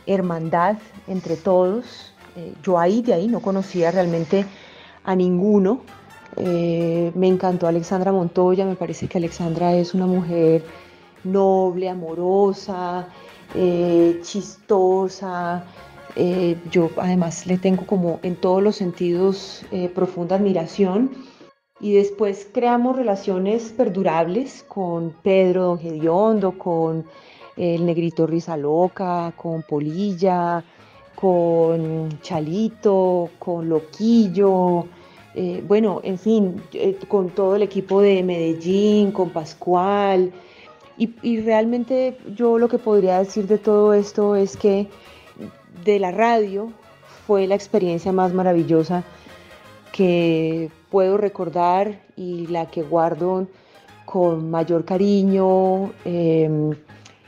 hermandad entre todos. Eh, yo ahí de ahí no conocía realmente a ninguno. Eh, me encantó Alexandra Montoya, me parece que Alexandra es una mujer noble, amorosa, chistosa. yo además le tengo como en todos los sentidos profunda admiración y después creamos relaciones perdurables con Pedro Don Gediondo, con el negrito Risa Loca, con Polilla, con Chalito, con Loquillo, eh, bueno, en fin, eh, con todo el equipo de Medellín, con Pascual. Y realmente yo lo que podría decir de todo esto es que de la radio fue la experiencia más maravillosa que puedo recordar y la que guardo con mayor cariño em,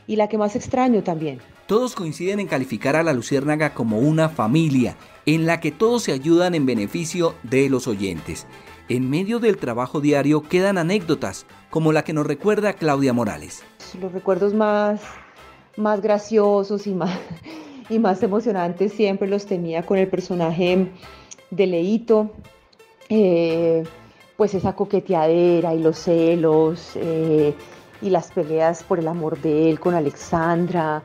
y la que más extraño también. Todos coinciden en calificar a la Luciérnaga como una familia en la que todos se ayudan en beneficio de los oyentes. En medio del trabajo diario quedan anécdotas, como la que nos recuerda Claudia Morales. Los recuerdos más, más graciosos y más, y más emocionantes siempre los tenía con el personaje de Leito, eh, pues esa coqueteadera y los celos eh, y las peleas por el amor de él con Alexandra.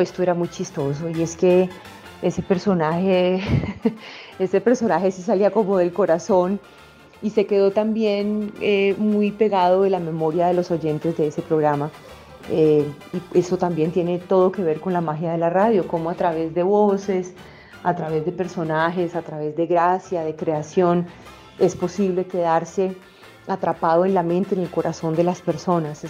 Esto era muy chistoso y es que ese personaje, ese personaje sí salía como del corazón y se quedó también eh, muy pegado de la memoria de los oyentes de ese programa. y eso también tiene todo que ver con la magia de la radio, como a través de voces, a través de personajes, a través de gracia, de creación, es posible quedarse atrapado en la mente, en el corazón de las personas.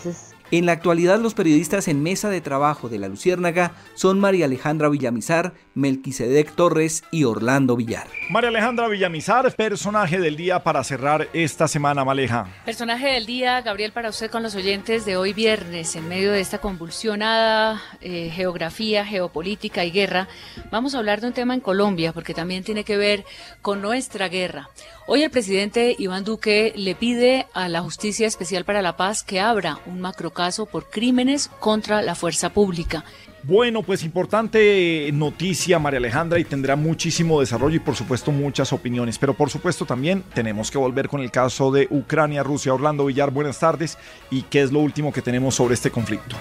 En la actualidad los periodistas en mesa de trabajo de la Luciérnaga son María Alejandra Villamizar, Melquisedec Torres y Orlando Villar. María Alejandra Villamizar, personaje del día para cerrar esta semana, Maleja. Personaje del día, Gabriel, para usted con los oyentes de hoy viernes, en medio de esta convulsionada eh, geografía, geopolítica y guerra, vamos a hablar de un tema en Colombia, porque también tiene que ver con nuestra guerra. Hoy el presidente Iván Duque le pide a la Justicia Especial para la Paz que abra un macrocaso por crímenes contra la fuerza pública. Bueno, pues importante noticia, María Alejandra, y tendrá muchísimo desarrollo y por supuesto muchas opiniones. Pero por supuesto también tenemos que volver con el caso de Ucrania, Rusia. Orlando Villar, buenas tardes. ¿Y qué es lo último que tenemos sobre este conflicto?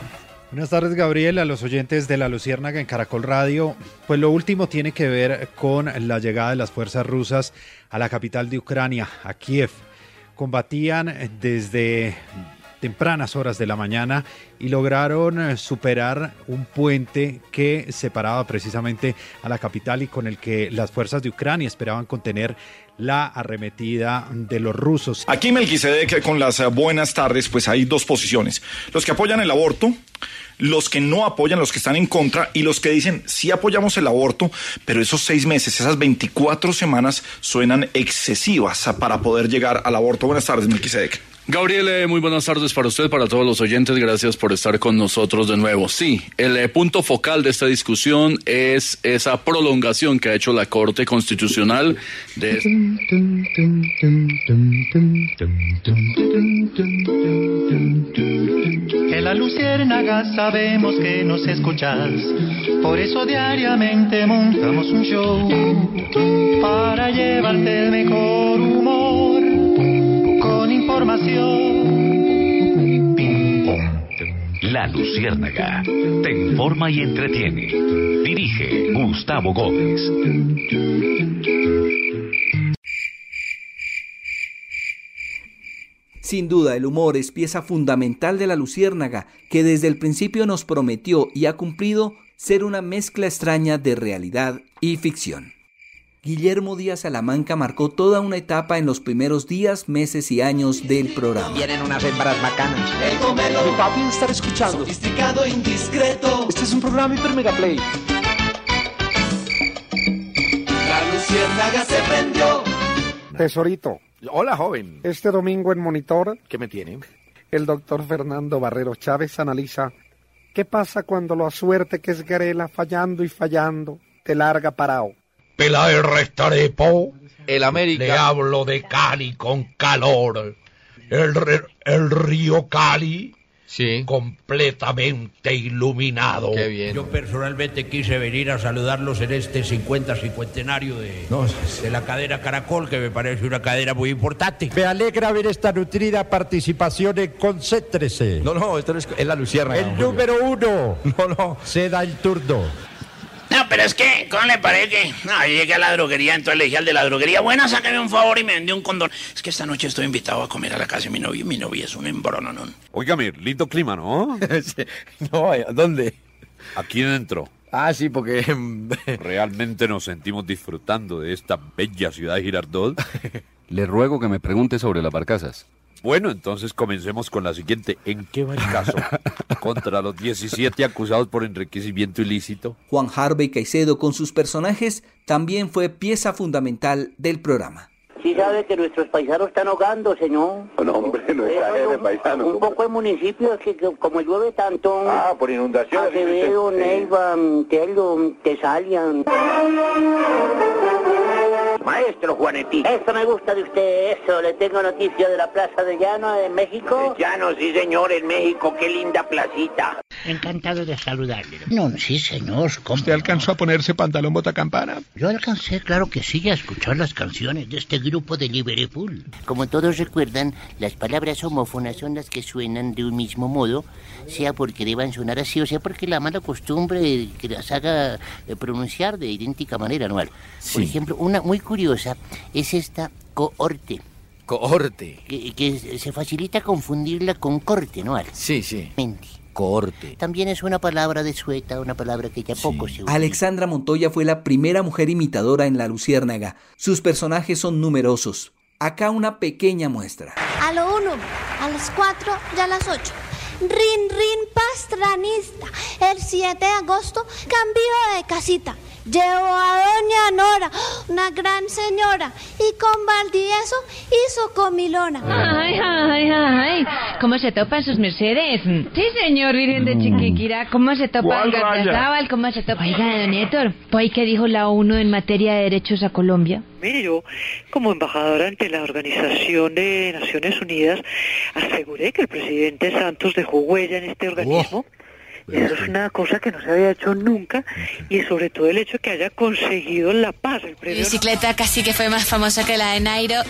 Buenas tardes, Gabriel, a los oyentes de la Luciérnaga en Caracol Radio. Pues lo último tiene que ver con la llegada de las fuerzas rusas a la capital de Ucrania, a Kiev. Combatían desde tempranas horas de la mañana y lograron superar un puente que separaba precisamente a la capital y con el que las fuerzas de Ucrania esperaban contener la arremetida de los rusos. Aquí Melquisedec con las buenas tardes, pues hay dos posiciones. Los que apoyan el aborto, los que no apoyan, los que están en contra y los que dicen sí apoyamos el aborto, pero esos seis meses, esas 24 semanas suenan excesivas para poder llegar al aborto. Buenas tardes, Melquisedec. Gabriel, eh, muy buenas tardes para usted, para todos los oyentes. Gracias por estar con nosotros de nuevo. Sí, el eh, punto focal de esta discusión es esa prolongación que ha hecho la Corte Constitucional de... En la luciérnaga sabemos que nos escuchas, por eso diariamente montamos un show para llevarte el mejor humor la Luciérnaga te informa y entretiene. Dirige Gustavo Gómez. Sin duda, el humor es pieza fundamental de la Luciérnaga, que desde el principio nos prometió y ha cumplido ser una mezcla extraña de realidad y ficción. Guillermo Díaz Salamanca marcó toda una etapa en los primeros días, meses y años del programa. Vienen unas hembras bacanas. El gomelo. Mi papi estar escuchando. Sofisticado, indiscreto. Este es un programa hiper mega play. La luciérnaga se prendió. Tesorito. Hola, joven. Este domingo en Monitor. ¿Qué me tiene? El doctor Fernando Barrero Chávez analiza qué pasa cuando la suerte que es Garela fallando y fallando te larga parado. Peláez Restarepo. El América. Le hablo de Cali con calor. el, el río Cali Sí. Completamente iluminado. Qué bien. Yo personalmente quise venir a saludarlos en este 50 cincuentenario de, de la cadera Caracol, que me parece una cadera muy importante. Me alegra ver esta nutrida participación en Concéntrese. No, no, esto es, es la Lucierna. El número uno. No, no. Se da el turno. No, pero es que, ¿cómo le parece No, yo llegué a la droguería, entonces le dije al de la droguería, bueno, sáqueme un favor y me vendió un condón. Es que esta noche estoy invitado a comer a la casa de mi novio y mi novia es un embrono, ¿no? Óigame, lindo clima, ¿no? no, ¿dónde? Aquí dentro. Ah, sí, porque... Realmente nos sentimos disfrutando de esta bella ciudad de Girardot. Le ruego que me pregunte sobre las barcazas. Bueno, entonces comencemos con la siguiente. ¿En qué va el caso contra los 17 acusados por enriquecimiento ilícito? Juan Harvey Caicedo con sus personajes también fue pieza fundamental del programa. Sí sabe que nuestros paisanos están ahogándose, ¿no? No, hombre, no es de paisanos. Un poco de municipios que, como llueve tanto... Ah, por inundaciones. Acevedo, Neiva, Telo, Tesalian... Maestro Juanetti. Eso me gusta de usted, eso. Le tengo noticia de la Plaza de Llano en México. Llano, sí señor, en México. Qué linda placita. Encantado de saludarle. No, sí señor. ¿Usted alcanzó a ponerse pantalón botacampana? Yo alcancé, claro que sí, a escuchar las canciones de este grupo de Liverpool. Como todos recuerdan, las palabras homófonas son las que suenan de un mismo modo, sea porque deban sonar así o sea porque la mala costumbre que las haga eh, pronunciar de idéntica manera anual. Por ejemplo, una muy curiosa es esta cohorte. Cohorte. Que, se facilita confundirla con corte, ¿no? Sí, sí. Cohorte. También es una palabra de sueta, una palabra que ya poco se usa. Alexandra Montoya fue la primera mujer imitadora en La Luciérnaga. Sus personajes son numerosos. Acá una pequeña muestra. A lo uno, a las cuatro y a las ocho. Rin Rin Pastranista. El 7 de agosto cambio de casita. Llevo a doña Nora, una gran señora, y con Valdieso hizo comilona. Ay, ay, ay, ¿cómo se topan sus mercedes? Sí, señor Virgen de Chiquiquira, ¿cómo se topan Gardiazabal? ¿Cómo se topa? Oiga, don Héctor, ¿pues qué dijo la ONU en materia de derechos a Colombia? Mire, yo, como embajadora ante la Organización de Naciones Unidas, aseguré que el presidente Santos dejó huella en este organismo. Eso es una cosa que no se había hecho nunca y sobre todo el hecho de que haya conseguido la paz. El Mi bicicleta casi que fue más famosa que la de Nairo.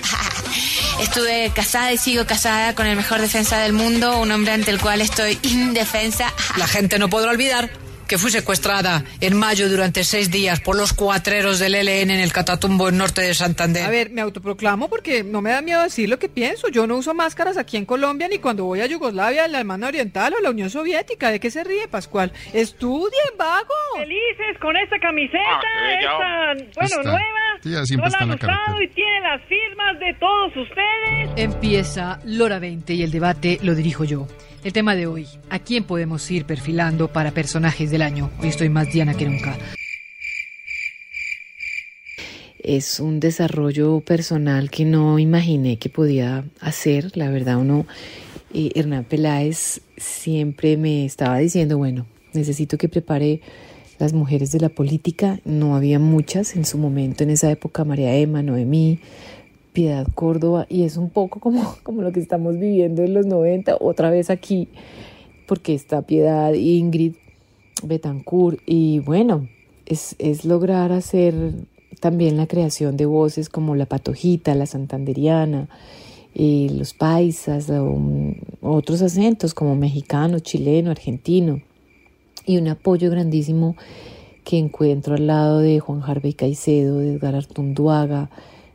Estuve casada y sigo casada con el mejor defensa del mundo, un hombre ante el cual estoy indefensa. La gente no podrá olvidar que fui secuestrada en mayo durante seis días por los cuatreros del ELN en el Catatumbo en norte de Santander. A ver, me autoproclamo porque no me da miedo decir lo que pienso. Yo no uso máscaras aquí en Colombia ni cuando voy a Yugoslavia, la Alemania Oriental o la Unión Soviética. ¿De qué se ríe, Pascual? Estudien, vago. Felices con esta camiseta, ah, esta, bueno, nueva. siempre no la han y tiene las firmas de todos ustedes. Empieza Lora 20 y el debate lo dirijo yo. El tema de hoy, ¿a quién podemos ir perfilando para personajes del año? Hoy estoy más diana que nunca. Es un desarrollo personal que no imaginé que podía hacer, la verdad uno, eh, Hernán Peláez siempre me estaba diciendo, bueno, necesito que prepare las mujeres de la política, no había muchas en su momento, en esa época, María Emma, Noemí, Piedad Córdoba y es un poco como, como lo que estamos viviendo en los 90, otra vez aquí, porque está Piedad, Ingrid, Betancourt y bueno, es, es lograr hacer también la creación de voces como la patojita, la santanderiana, y los paisas, otros acentos como mexicano, chileno, argentino, y un apoyo grandísimo que encuentro al lado de Juan Harvey Caicedo, de Edgar Artunduaga,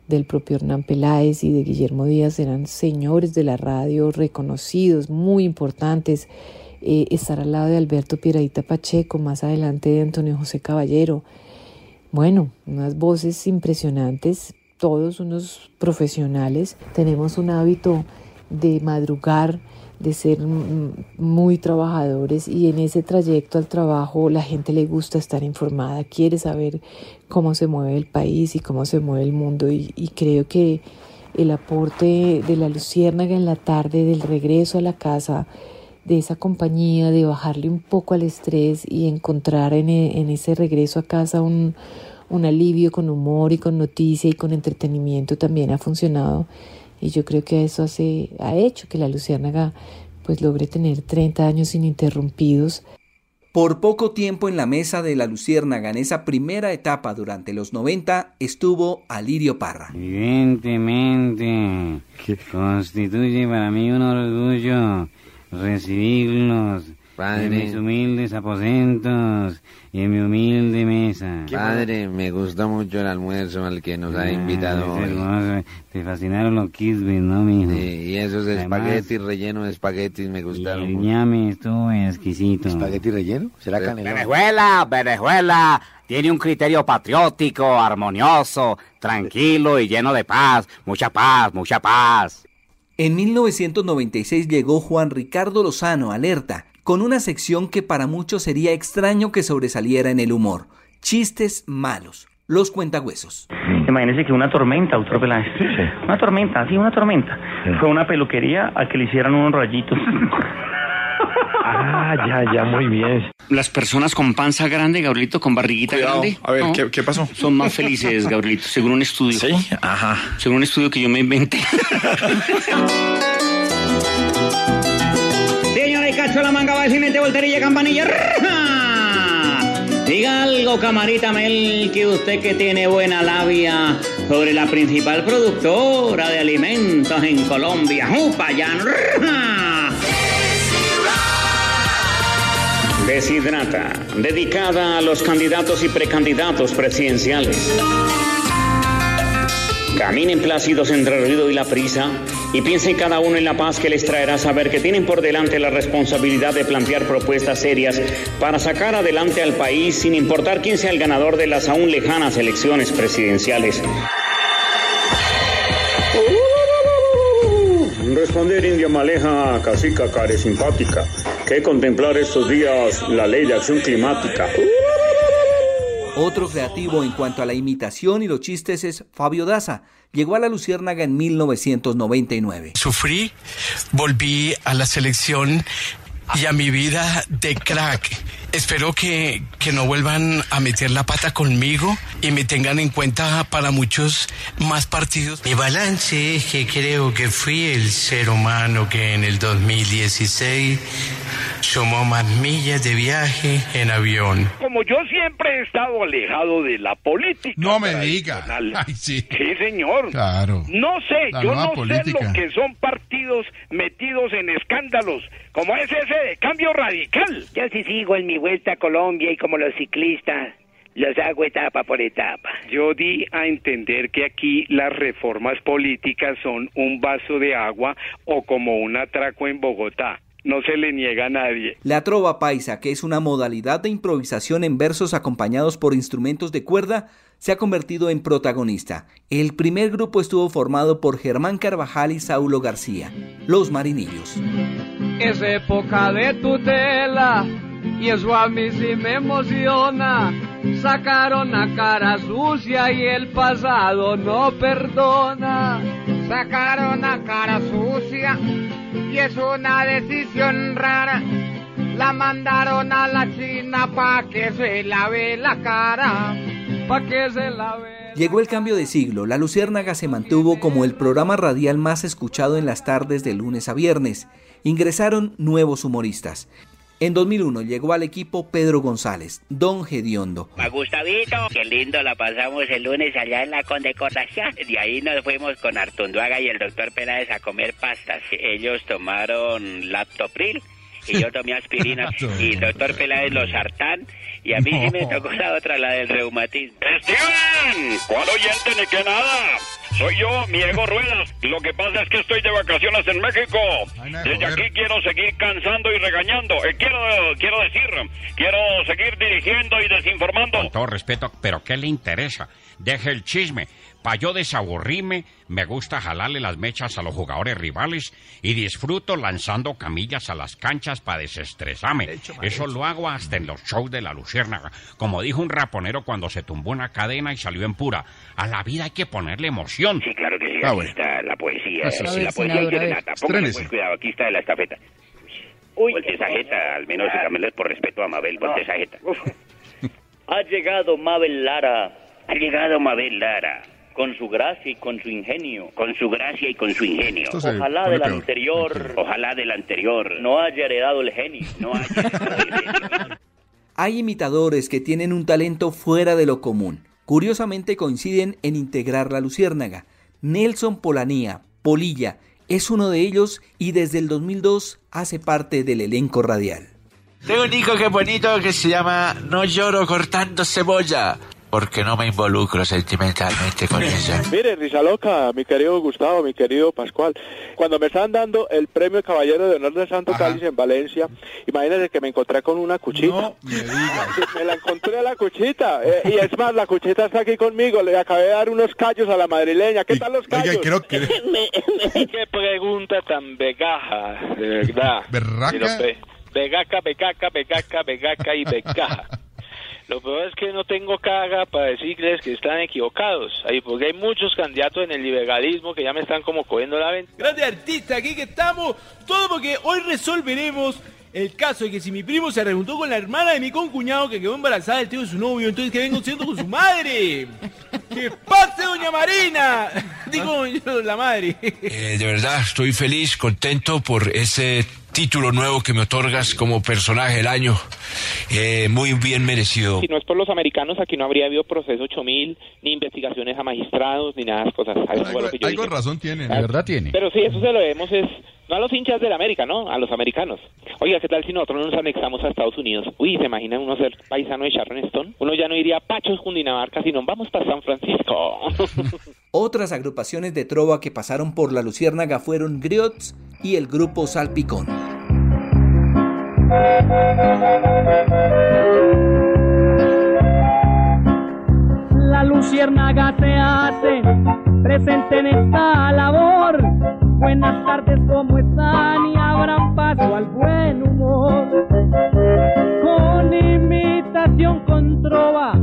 del propio Hernán Peláez y de Guillermo Díaz eran señores de la radio reconocidos, muy importantes. Eh, estar al lado de Alberto Pieraita Pacheco, más adelante de Antonio José Caballero. Bueno, unas voces impresionantes, todos unos profesionales. Tenemos un hábito de madrugar, de ser muy trabajadores y en ese trayecto al trabajo la gente le gusta estar informada, quiere saber cómo se mueve el país y cómo se mueve el mundo y, creo que el aporte de la luciérnaga en la tarde, del regreso a la casa, de esa compañía, de bajarle un poco al estrés y encontrar en, en ese regreso a casa un, un alivio con humor y con noticia y con entretenimiento también ha funcionado Y yo creo que eso hace, ha hecho que la Luciérnaga pues logre tener 30 años ininterrumpidos. Por poco tiempo en la mesa de la Luciérnaga en esa primera etapa durante los 90 estuvo Alirio Parra. Evidentemente, constituye para mí un orgullo recibirlos en mis humildes aposentos y en mi humilde mesa. Padre, me gustó mucho el almuerzo al que nos ha Ah, invitado es hoy. hermoso. Te fascinaron los kisbis, ¿no, mijo? Sí, y esos Además, espaguetis rellenos de espaguetis me Y gustaron el mucho. ñame estuvo exquisito. ¿Espagueti relleno? ¿Será Venezuela, Venezuela tiene un criterio patriótico, armonioso, tranquilo y lleno de paz. Mucha paz, mucha paz. En 1996 llegó Juan Ricardo Lozano, Alerta, con una sección que para muchos sería extraño que sobresaliera en el humor. Chistes malos. Los cuentagüesos. Imagínese que una tormenta, doctor Peláez. Una tormenta, sí, una tormenta. Fue una peluquería a que le hicieran unos rayitos. Ah, ya, ya, muy bien. Las personas con panza grande, Gabrielito, con barriguita Cuidado. grande. A ver, ¿no? ¿qué- qué pasó? Son más felices, Gabrielito, según un estudio. Sí, ajá. Según un estudio que yo me inventé. La manga, va volterilla, campanilla. Diga algo, camarita Mel, que usted que tiene buena labia sobre la principal productora de alimentos en Colombia. ¡Raja! Deshidrata, dedicada a los candidatos y precandidatos presidenciales. Caminen plácidos entre el ruido y la prisa y piensen cada uno en la paz que les traerá saber que tienen por delante la responsabilidad de plantear propuestas serias para sacar adelante al país sin importar quién sea el ganador de las aún lejanas elecciones presidenciales. Responder India Maleja, cacica care simpática, que contemplar estos días la ley de acción climática. Otro creativo en cuanto a la imitación y los chistes es Fabio Daza. Llegó a la Luciérnaga en 1999. Sufrí, volví a la selección y a mi vida de crack. Espero que, que no vuelvan a meter la pata conmigo y me tengan en cuenta para muchos más partidos. Mi balance es que creo que fui el ser humano que en el 2016 sumó más millas de viaje en avión. Como yo siempre he estado alejado de la política. No me diga. Ay, sí. señor. Claro. No sé, La yo no política. sé lo que son partidos metidos en escándalos, como es ese de cambio radical. Yo sí sigo en mi vuelta a Colombia y como los ciclistas los hago etapa por etapa. Yo di a entender que aquí las reformas políticas son un vaso de agua o como un atraco en Bogotá. No se le niega a nadie. La trova paisa, que es una modalidad de improvisación en versos acompañados por instrumentos de cuerda, se ha convertido en protagonista. El primer grupo estuvo formado por Germán Carvajal y Saulo García, Los Marinillos. Es época de tutela y eso a mí sí me emociona. Sacaron a cara sucia y el pasado no perdona. Sacaron a cara sucia y es una decisión rara. La mandaron a la China pa' que se lave la cara. Pa' que se lave. Llegó el cambio de siglo, La Luciérnaga se mantuvo como el programa radial más escuchado en las tardes de lunes a viernes. Ingresaron nuevos humoristas. En 2001 llegó al equipo Pedro González, Don Gediondo. A Gustavito, qué lindo la pasamos el lunes allá en la condecoración. De ahí nos fuimos con Artunduaga y el doctor Peláez a comer pastas. Ellos tomaron laptopril y yo tomé aspirina y el doctor Peláez los sartán y a mí sí me tocó la otra, la del reumatismo. ¡Steven! ¿Cuál oyente ni que nada? Soy yo, Miego Ruedas. Lo que pasa es que estoy de vacaciones en México. Desde aquí quiero seguir cansando y regañando. Eh, quiero, quiero decir, quiero seguir dirigiendo y desinformando. Con todo respeto, pero ¿qué le interesa? Deje el chisme. Pa' yo desaburrirme, me gusta jalarle las mechas a los jugadores rivales y disfruto lanzando camillas a las canchas para desestresarme. Eso lo hago hasta en los shows de la Luciérnaga. Como dijo un raponero cuando se tumbó una cadena y salió en pura. A la vida hay que ponerle emoción. Sí, claro que sí. Ah, aquí bueno. está la poesía. Eso sí. la poesía y a ver. Renata. Póngale pues cuidado, aquí está la estafeta. Uy, voltea esa jeta, al menos dígamelo por respeto a Mabel, voltea esa jeta. Ha llegado Mabel Lara. Ha llegado Mabel Lara. Con su gracia y con su ingenio. Con su gracia y con su ingenio. Ojalá del anterior, ojalá del anterior no haya heredado el genio, no haya heredado el genio. Hay imitadores que tienen un talento fuera de lo común. Curiosamente coinciden en integrar la luciérnaga. Nelson Polanía, Polilla, es uno de ellos y desde el 2002 hace parte del elenco radial. Tengo un hijo que es bonito que se llama No lloro cortando cebolla porque no me involucro sentimentalmente con ella. Mire, Risa Loca, mi querido Gustavo, mi querido Pascual, cuando me estaban dando el premio Caballero de Honor de Santo Cáliz en Valencia, imagínense que me encontré con una cuchita. me, la encontré a la cuchita, eh, y es más, la cuchita está aquí conmigo, le acabé de dar unos callos a la madrileña. ¿Qué tal los callos? creo que... Qué pregunta tan vegaja, de verdad. ¿Berraca? Vegaca, vegaca, vegaca, vegaca y vegaja. Lo peor es que no tengo caga para decirles que están equivocados. Ahí, porque hay muchos candidatos en el liberalismo que ya me están como cogiendo la venta. Grande artista, aquí que estamos. Todo porque hoy resolveremos el caso de que si mi primo se rejuntó con la hermana de mi concuñado que quedó embarazada del tío de su novio, entonces que vengo siendo con su madre. ¡Que pase, doña Marina! Digo, la madre. Eh, de verdad, estoy feliz, contento por ese título nuevo que me otorgas como personaje del año. Eh, muy bien merecido. Si no es por los americanos, aquí no habría habido proceso 8000, ni investigaciones a magistrados, ni nada de cosas. algo, razón tiene, de verdad tiene. Pero sí, eso se lo debemos es, no a los hinchas de la América, ¿no? A los americanos. Oiga, ¿qué tal si nosotros nos anexamos a Estados Unidos? Uy, ¿se imaginan uno ser paisano de Sharon Stone? Uno ya no iría Pachos, Cundinamarca, sino vamos para San Francisco. Otras agrupaciones de trova que pasaron por la Luciérnaga fueron Griots y el grupo Salpicón. La luciérnaga se hace presente en esta labor. Buenas tardes, ¿cómo están? Y abran paso al buen humor. Con con trova,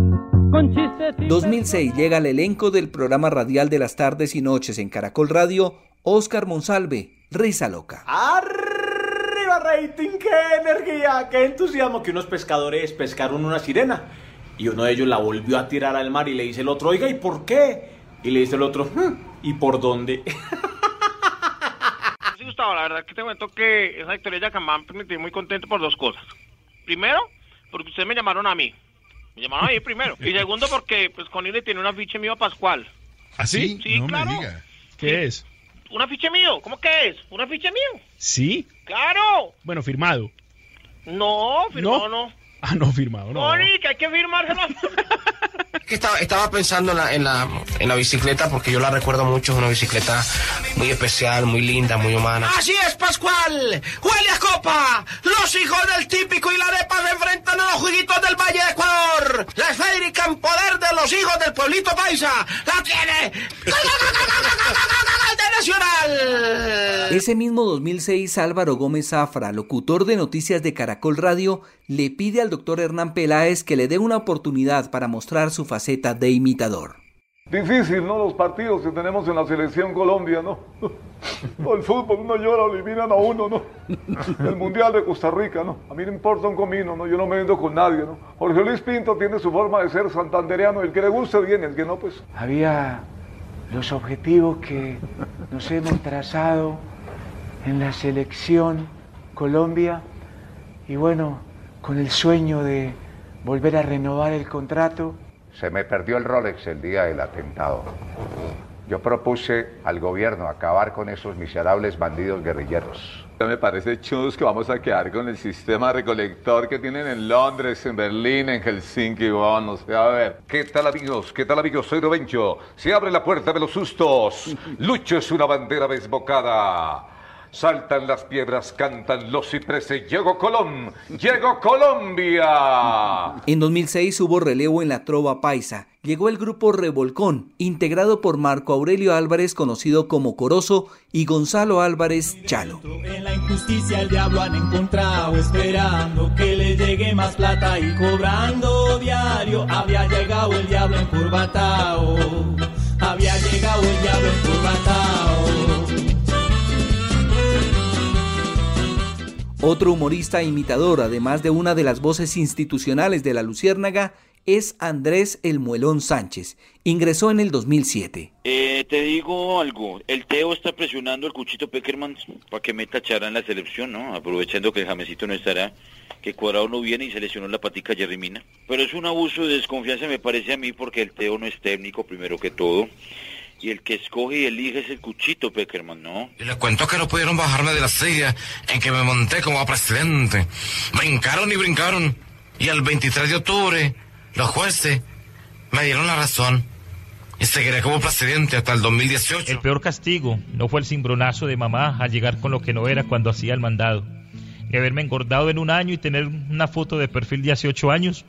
con chistes. 2006 llega al elenco del programa radial de las tardes y noches en Caracol Radio, Oscar Monsalve, Risa Loca. ¡Arriba, rating! ¡Qué energía! ¡Qué entusiasmo! Que unos pescadores pescaron una sirena y uno de ellos la volvió a tirar al mar y le dice el otro, oiga, ¿y por qué? Y le dice el otro, "Hmm, ¿y por dónde? Sí, Gustavo, la verdad que te cuento que esa victoria de Yacamán me tiene muy contento por dos cosas. Primero, porque ustedes me llamaron a mí. Me llamaron a mí primero. Y segundo, porque pues con él tiene un afiche mío a Pascual. ¿Ah, sí? Sí, no claro. me diga. ¿Qué es? ¿Un afiche mío? ¿Cómo que es? ¿Un afiche mío? ¿Sí? ¡Claro! Bueno, firmado. No, firmado ¿No? no. Ah, no, firmado, no. Moni, que hay que firmárselo. Que estaba, estaba pensando en la, en, la, en la bicicleta porque yo la recuerdo mucho, es una bicicleta muy especial, muy linda, muy humana. Así es, Pascual. Huele a copa. Los hijos del típico y la arepa se enfrentan a los jueguitos del Valle de Ecuador. La esférica en poder de los hijos del pueblito paisa. La tiene. ¡De Nacional! Ese mismo 2006, Álvaro Gómez Zafra, locutor de noticias de Caracol Radio, le pide al doctor Hernán Peláez que le dé una oportunidad para mostrar su faceta de imitador. Difícil, ¿no? Los partidos que tenemos en la selección Colombia, ¿no? El fútbol, uno llora, lo eliminan a uno, ¿no? El Mundial de Costa Rica, ¿no? A mí no importa un comino, ¿no? Yo no me vendo con nadie, ¿no? Jorge Luis Pinto tiene su forma de ser santandereano, el que le guste bien, el que no, pues... Había los objetivos que nos hemos trazado en la selección Colombia y bueno, con el sueño de volver a renovar el contrato. Se me perdió el Rolex el día del atentado. Yo propuse al gobierno acabar con esos miserables bandidos guerrilleros. Me parece chus que vamos a quedar con el sistema recolector que tienen en Londres, en Berlín, en Helsinki, bueno, o sea, a ver. ¿Qué tal amigos? ¿Qué tal amigos? Soy Robencho. Se abre la puerta de los sustos. Lucho es una bandera desbocada. Saltan las piedras, cantan los cipreses. Llegó Colón, llegó Colombia. En 2006 hubo relevo en la trova paisa. Llegó el grupo Revolcón, integrado por Marco Aurelio Álvarez, conocido como Corozo, y Gonzalo Álvarez Chalo. En la injusticia el diablo han encontrado, esperando que le llegue más plata y cobrando diario. Había llegado el diablo encurbatao, había llegado el diablo encurbatao. Otro humorista imitador, además de una de las voces institucionales de la Luciérnaga, es Andrés El Muelón Sánchez. Ingresó en el 2007. Eh, te digo algo, el Teo está presionando al Cuchito Peckerman para que meta Chara en la selección, ¿no? Aprovechando que el Jamecito no estará, que Cuadrado no viene y se lesionó la patica Mina. Pero es un abuso de desconfianza, me parece a mí, porque el Teo no es técnico, primero que todo. Y el que escoge y elige es el Cuchito Peckerman, ¿no? Y les cuento que no pudieron bajarme de la silla en que me monté como presidente. Brincaron y brincaron. Y el 23 de octubre, los jueces me dieron la razón. Y seguiré como presidente hasta el 2018. El peor castigo no fue el cimbronazo de mamá al llegar con lo que no era cuando hacía el mandado. Ni haberme engordado en un año y tener una foto de perfil de hace ocho años.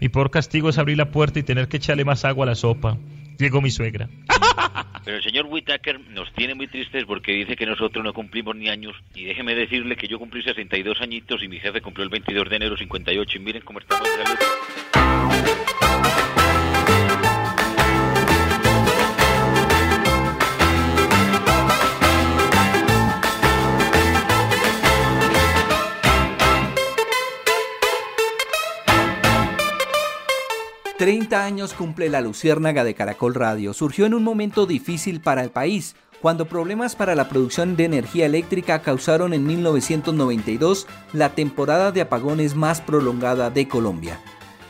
Mi peor castigo es abrir la puerta y tener que echarle más agua a la sopa. Llegó mi suegra. Pero el señor Whitaker nos tiene muy tristes porque dice que nosotros no cumplimos ni años. Y déjeme decirle que yo cumplí 62 añitos y mi jefe cumplió el 22 de enero 58. Y miren cómo estamos de salud. 30 años cumple la Luciérnaga de Caracol Radio. Surgió en un momento difícil para el país, cuando problemas para la producción de energía eléctrica causaron en 1992 la temporada de apagones más prolongada de Colombia.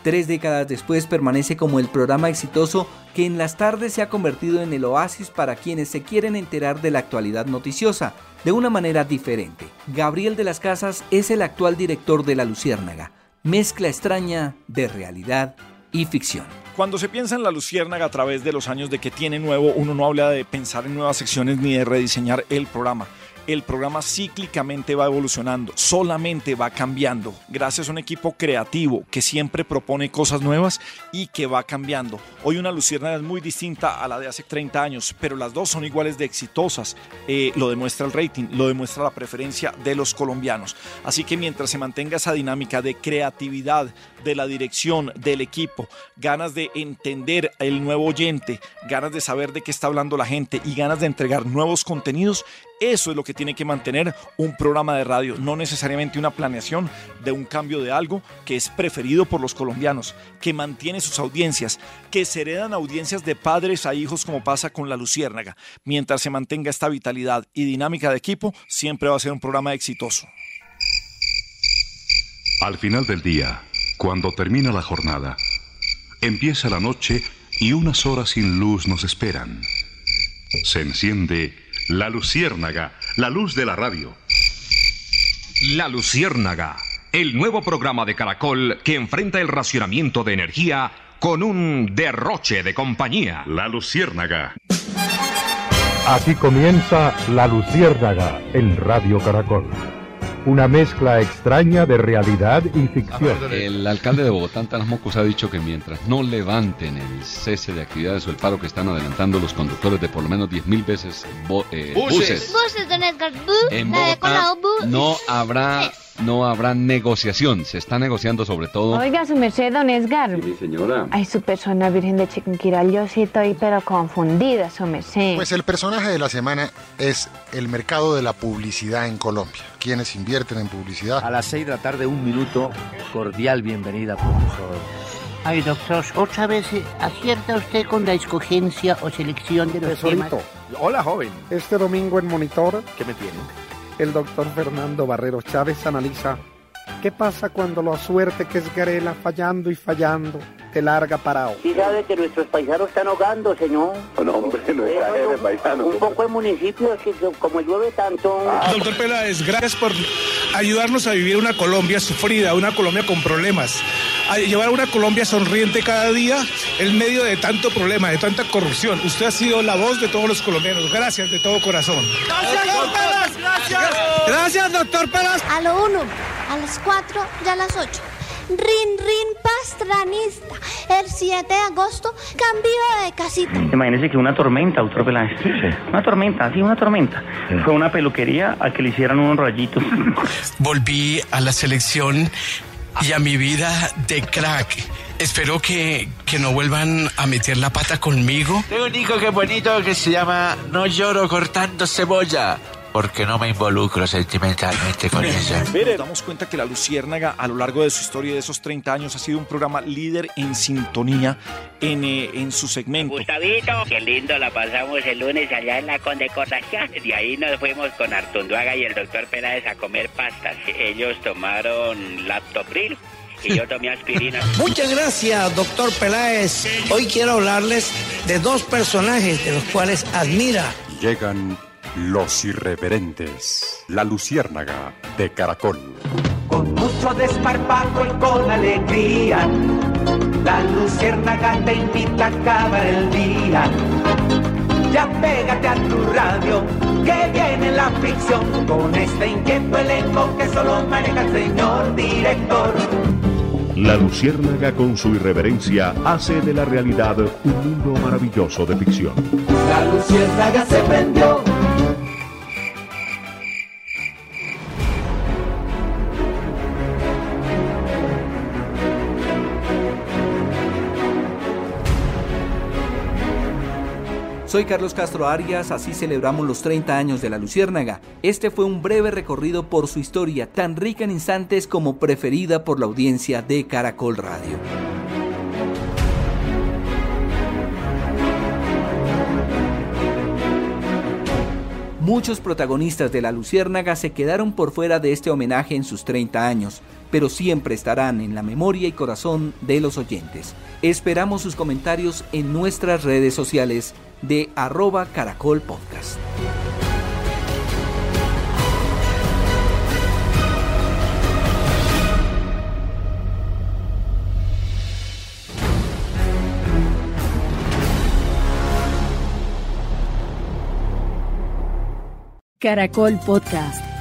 Tres décadas después permanece como el programa exitoso que en las tardes se ha convertido en el oasis para quienes se quieren enterar de la actualidad noticiosa, de una manera diferente. Gabriel de las Casas es el actual director de La Luciérnaga, mezcla extraña de realidad y ficción. Cuando se piensa en la Luciérnaga a través de los años de que tiene nuevo, uno no habla de pensar en nuevas secciones ni de rediseñar el programa. El programa cíclicamente va evolucionando, solamente va cambiando, gracias a un equipo creativo que siempre propone cosas nuevas y que va cambiando. Hoy una Luciérnaga es muy distinta a la de hace 30 años, pero las dos son iguales de exitosas. Eh, lo demuestra el rating, lo demuestra la preferencia de los colombianos. Así que mientras se mantenga esa dinámica de creatividad, de la dirección, del equipo, ganas de entender el nuevo oyente, ganas de saber de qué está hablando la gente y ganas de entregar nuevos contenidos, eso es lo que tiene que mantener un programa de radio, no necesariamente una planeación de un cambio de algo que es preferido por los colombianos, que mantiene sus audiencias, que se heredan audiencias de padres a hijos como pasa con la Luciérnaga. Mientras se mantenga esta vitalidad y dinámica de equipo, siempre va a ser un programa exitoso. Al final del día, cuando termina la jornada, empieza la noche y unas horas sin luz nos esperan. Se enciende la luciérnaga, la luz de la radio. La Luciérnaga, el nuevo programa de Caracol que enfrenta el racionamiento de energía con un derroche de compañía. La luciérnaga. Aquí comienza La Luciérnaga en Radio Caracol. Una mezcla extraña de realidad y ficción. El alcalde de Bogotá, Antanas Mocos, ha dicho que mientras no levanten el cese de actividades o el paro que están adelantando los conductores de por lo menos 10.000 veces bo- eh, buses, Buses, don Edgar. Bu, en la de Bogotá Colado, bu. no habrá, no habrá negociación. Se está negociando sobre todo. Oiga, su merced, don Edgar. Mi señora. Ay, su persona virgen de Chiquinquirá, yo sí estoy pero confundida, su merced. Pues el personaje de la semana es el mercado de la publicidad en Colombia. Quienes invierten en publicidad. A las 6 de la tarde, un minuto. Cordial bienvenida, profesor. Ay, doctor, otra vez acierta usted con la escogencia o selección de los temas. Hola, joven. Este domingo en Monitor, ¿qué me tiene? El doctor Fernando Barreros Chávez analiza qué pasa cuando la suerte que es Garela fallando y fallando te larga parado. Sí sabe que nuestros paisanos están ahogando, señor. No, hombre, no exagere, paisano. Un poco de municipios que como llueve tanto... Doctor Peláez, gracias por ayudarnos a vivir una Colombia sufrida, una Colombia con problemas, a llevar una Colombia sonriente cada día en medio de tanto problema, de tanta corrupción. Usted ha sido la voz de todos los colombianos. Gracias de todo corazón. Gracias, doctor Pelas. Gracias. Gracias, doctor Pelas. A lo 1, a las 4 y a las 8. Rin Rin Pastranista. El 7 de agosto cambio de casita. Imagínese que una tormenta, doctor Peláez. Una tormenta, sí, una tormenta. Fue una peluquería a que le hicieran unos rayitos. Volví a la selección y a mi vida de crack. Espero que, que no vuelvan a meter la pata conmigo. Tengo un hijo que es bonito que se llama No lloro cortando cebolla. Porque no me involucro sentimentalmente con ella. Nos damos cuenta que La Luciérnaga a lo largo de su historia de esos 30 años ha sido un programa líder en sintonía en, eh, en su segmento. Gustavito, qué lindo la pasamos el lunes allá en la condecoración. De ahí nos fuimos con Artunduaga y el doctor Peláez a comer pastas. Ellos tomaron laptopril y yo tomé aspirina. Muchas gracias, doctor Peláez. Hoy quiero hablarles de dos personajes de los cuales admira. Llegan los irreverentes. La Luciérnaga de Caracol. Con mucho desparpajo y con alegría, la Luciérnaga te invita a acabar el día. Ya pégate a tu radio, que viene la ficción, con este inquieto elenco que solo maneja el señor director. La Luciérnaga con su irreverencia hace de la realidad un mundo maravilloso de ficción. La Luciérnaga se prendió. Soy Carlos Castro Arias, así celebramos los 30 años de la Luciérnaga. Este fue un breve recorrido por su historia, tan rica en instantes como preferida por la audiencia de Caracol Radio. Muchos protagonistas de la Luciérnaga se quedaron por fuera de este homenaje en sus 30 años, pero siempre estarán en la memoria y corazón de los oyentes. Esperamos sus comentarios en nuestras redes sociales de arroba caracol podcast. Caracol Podcast.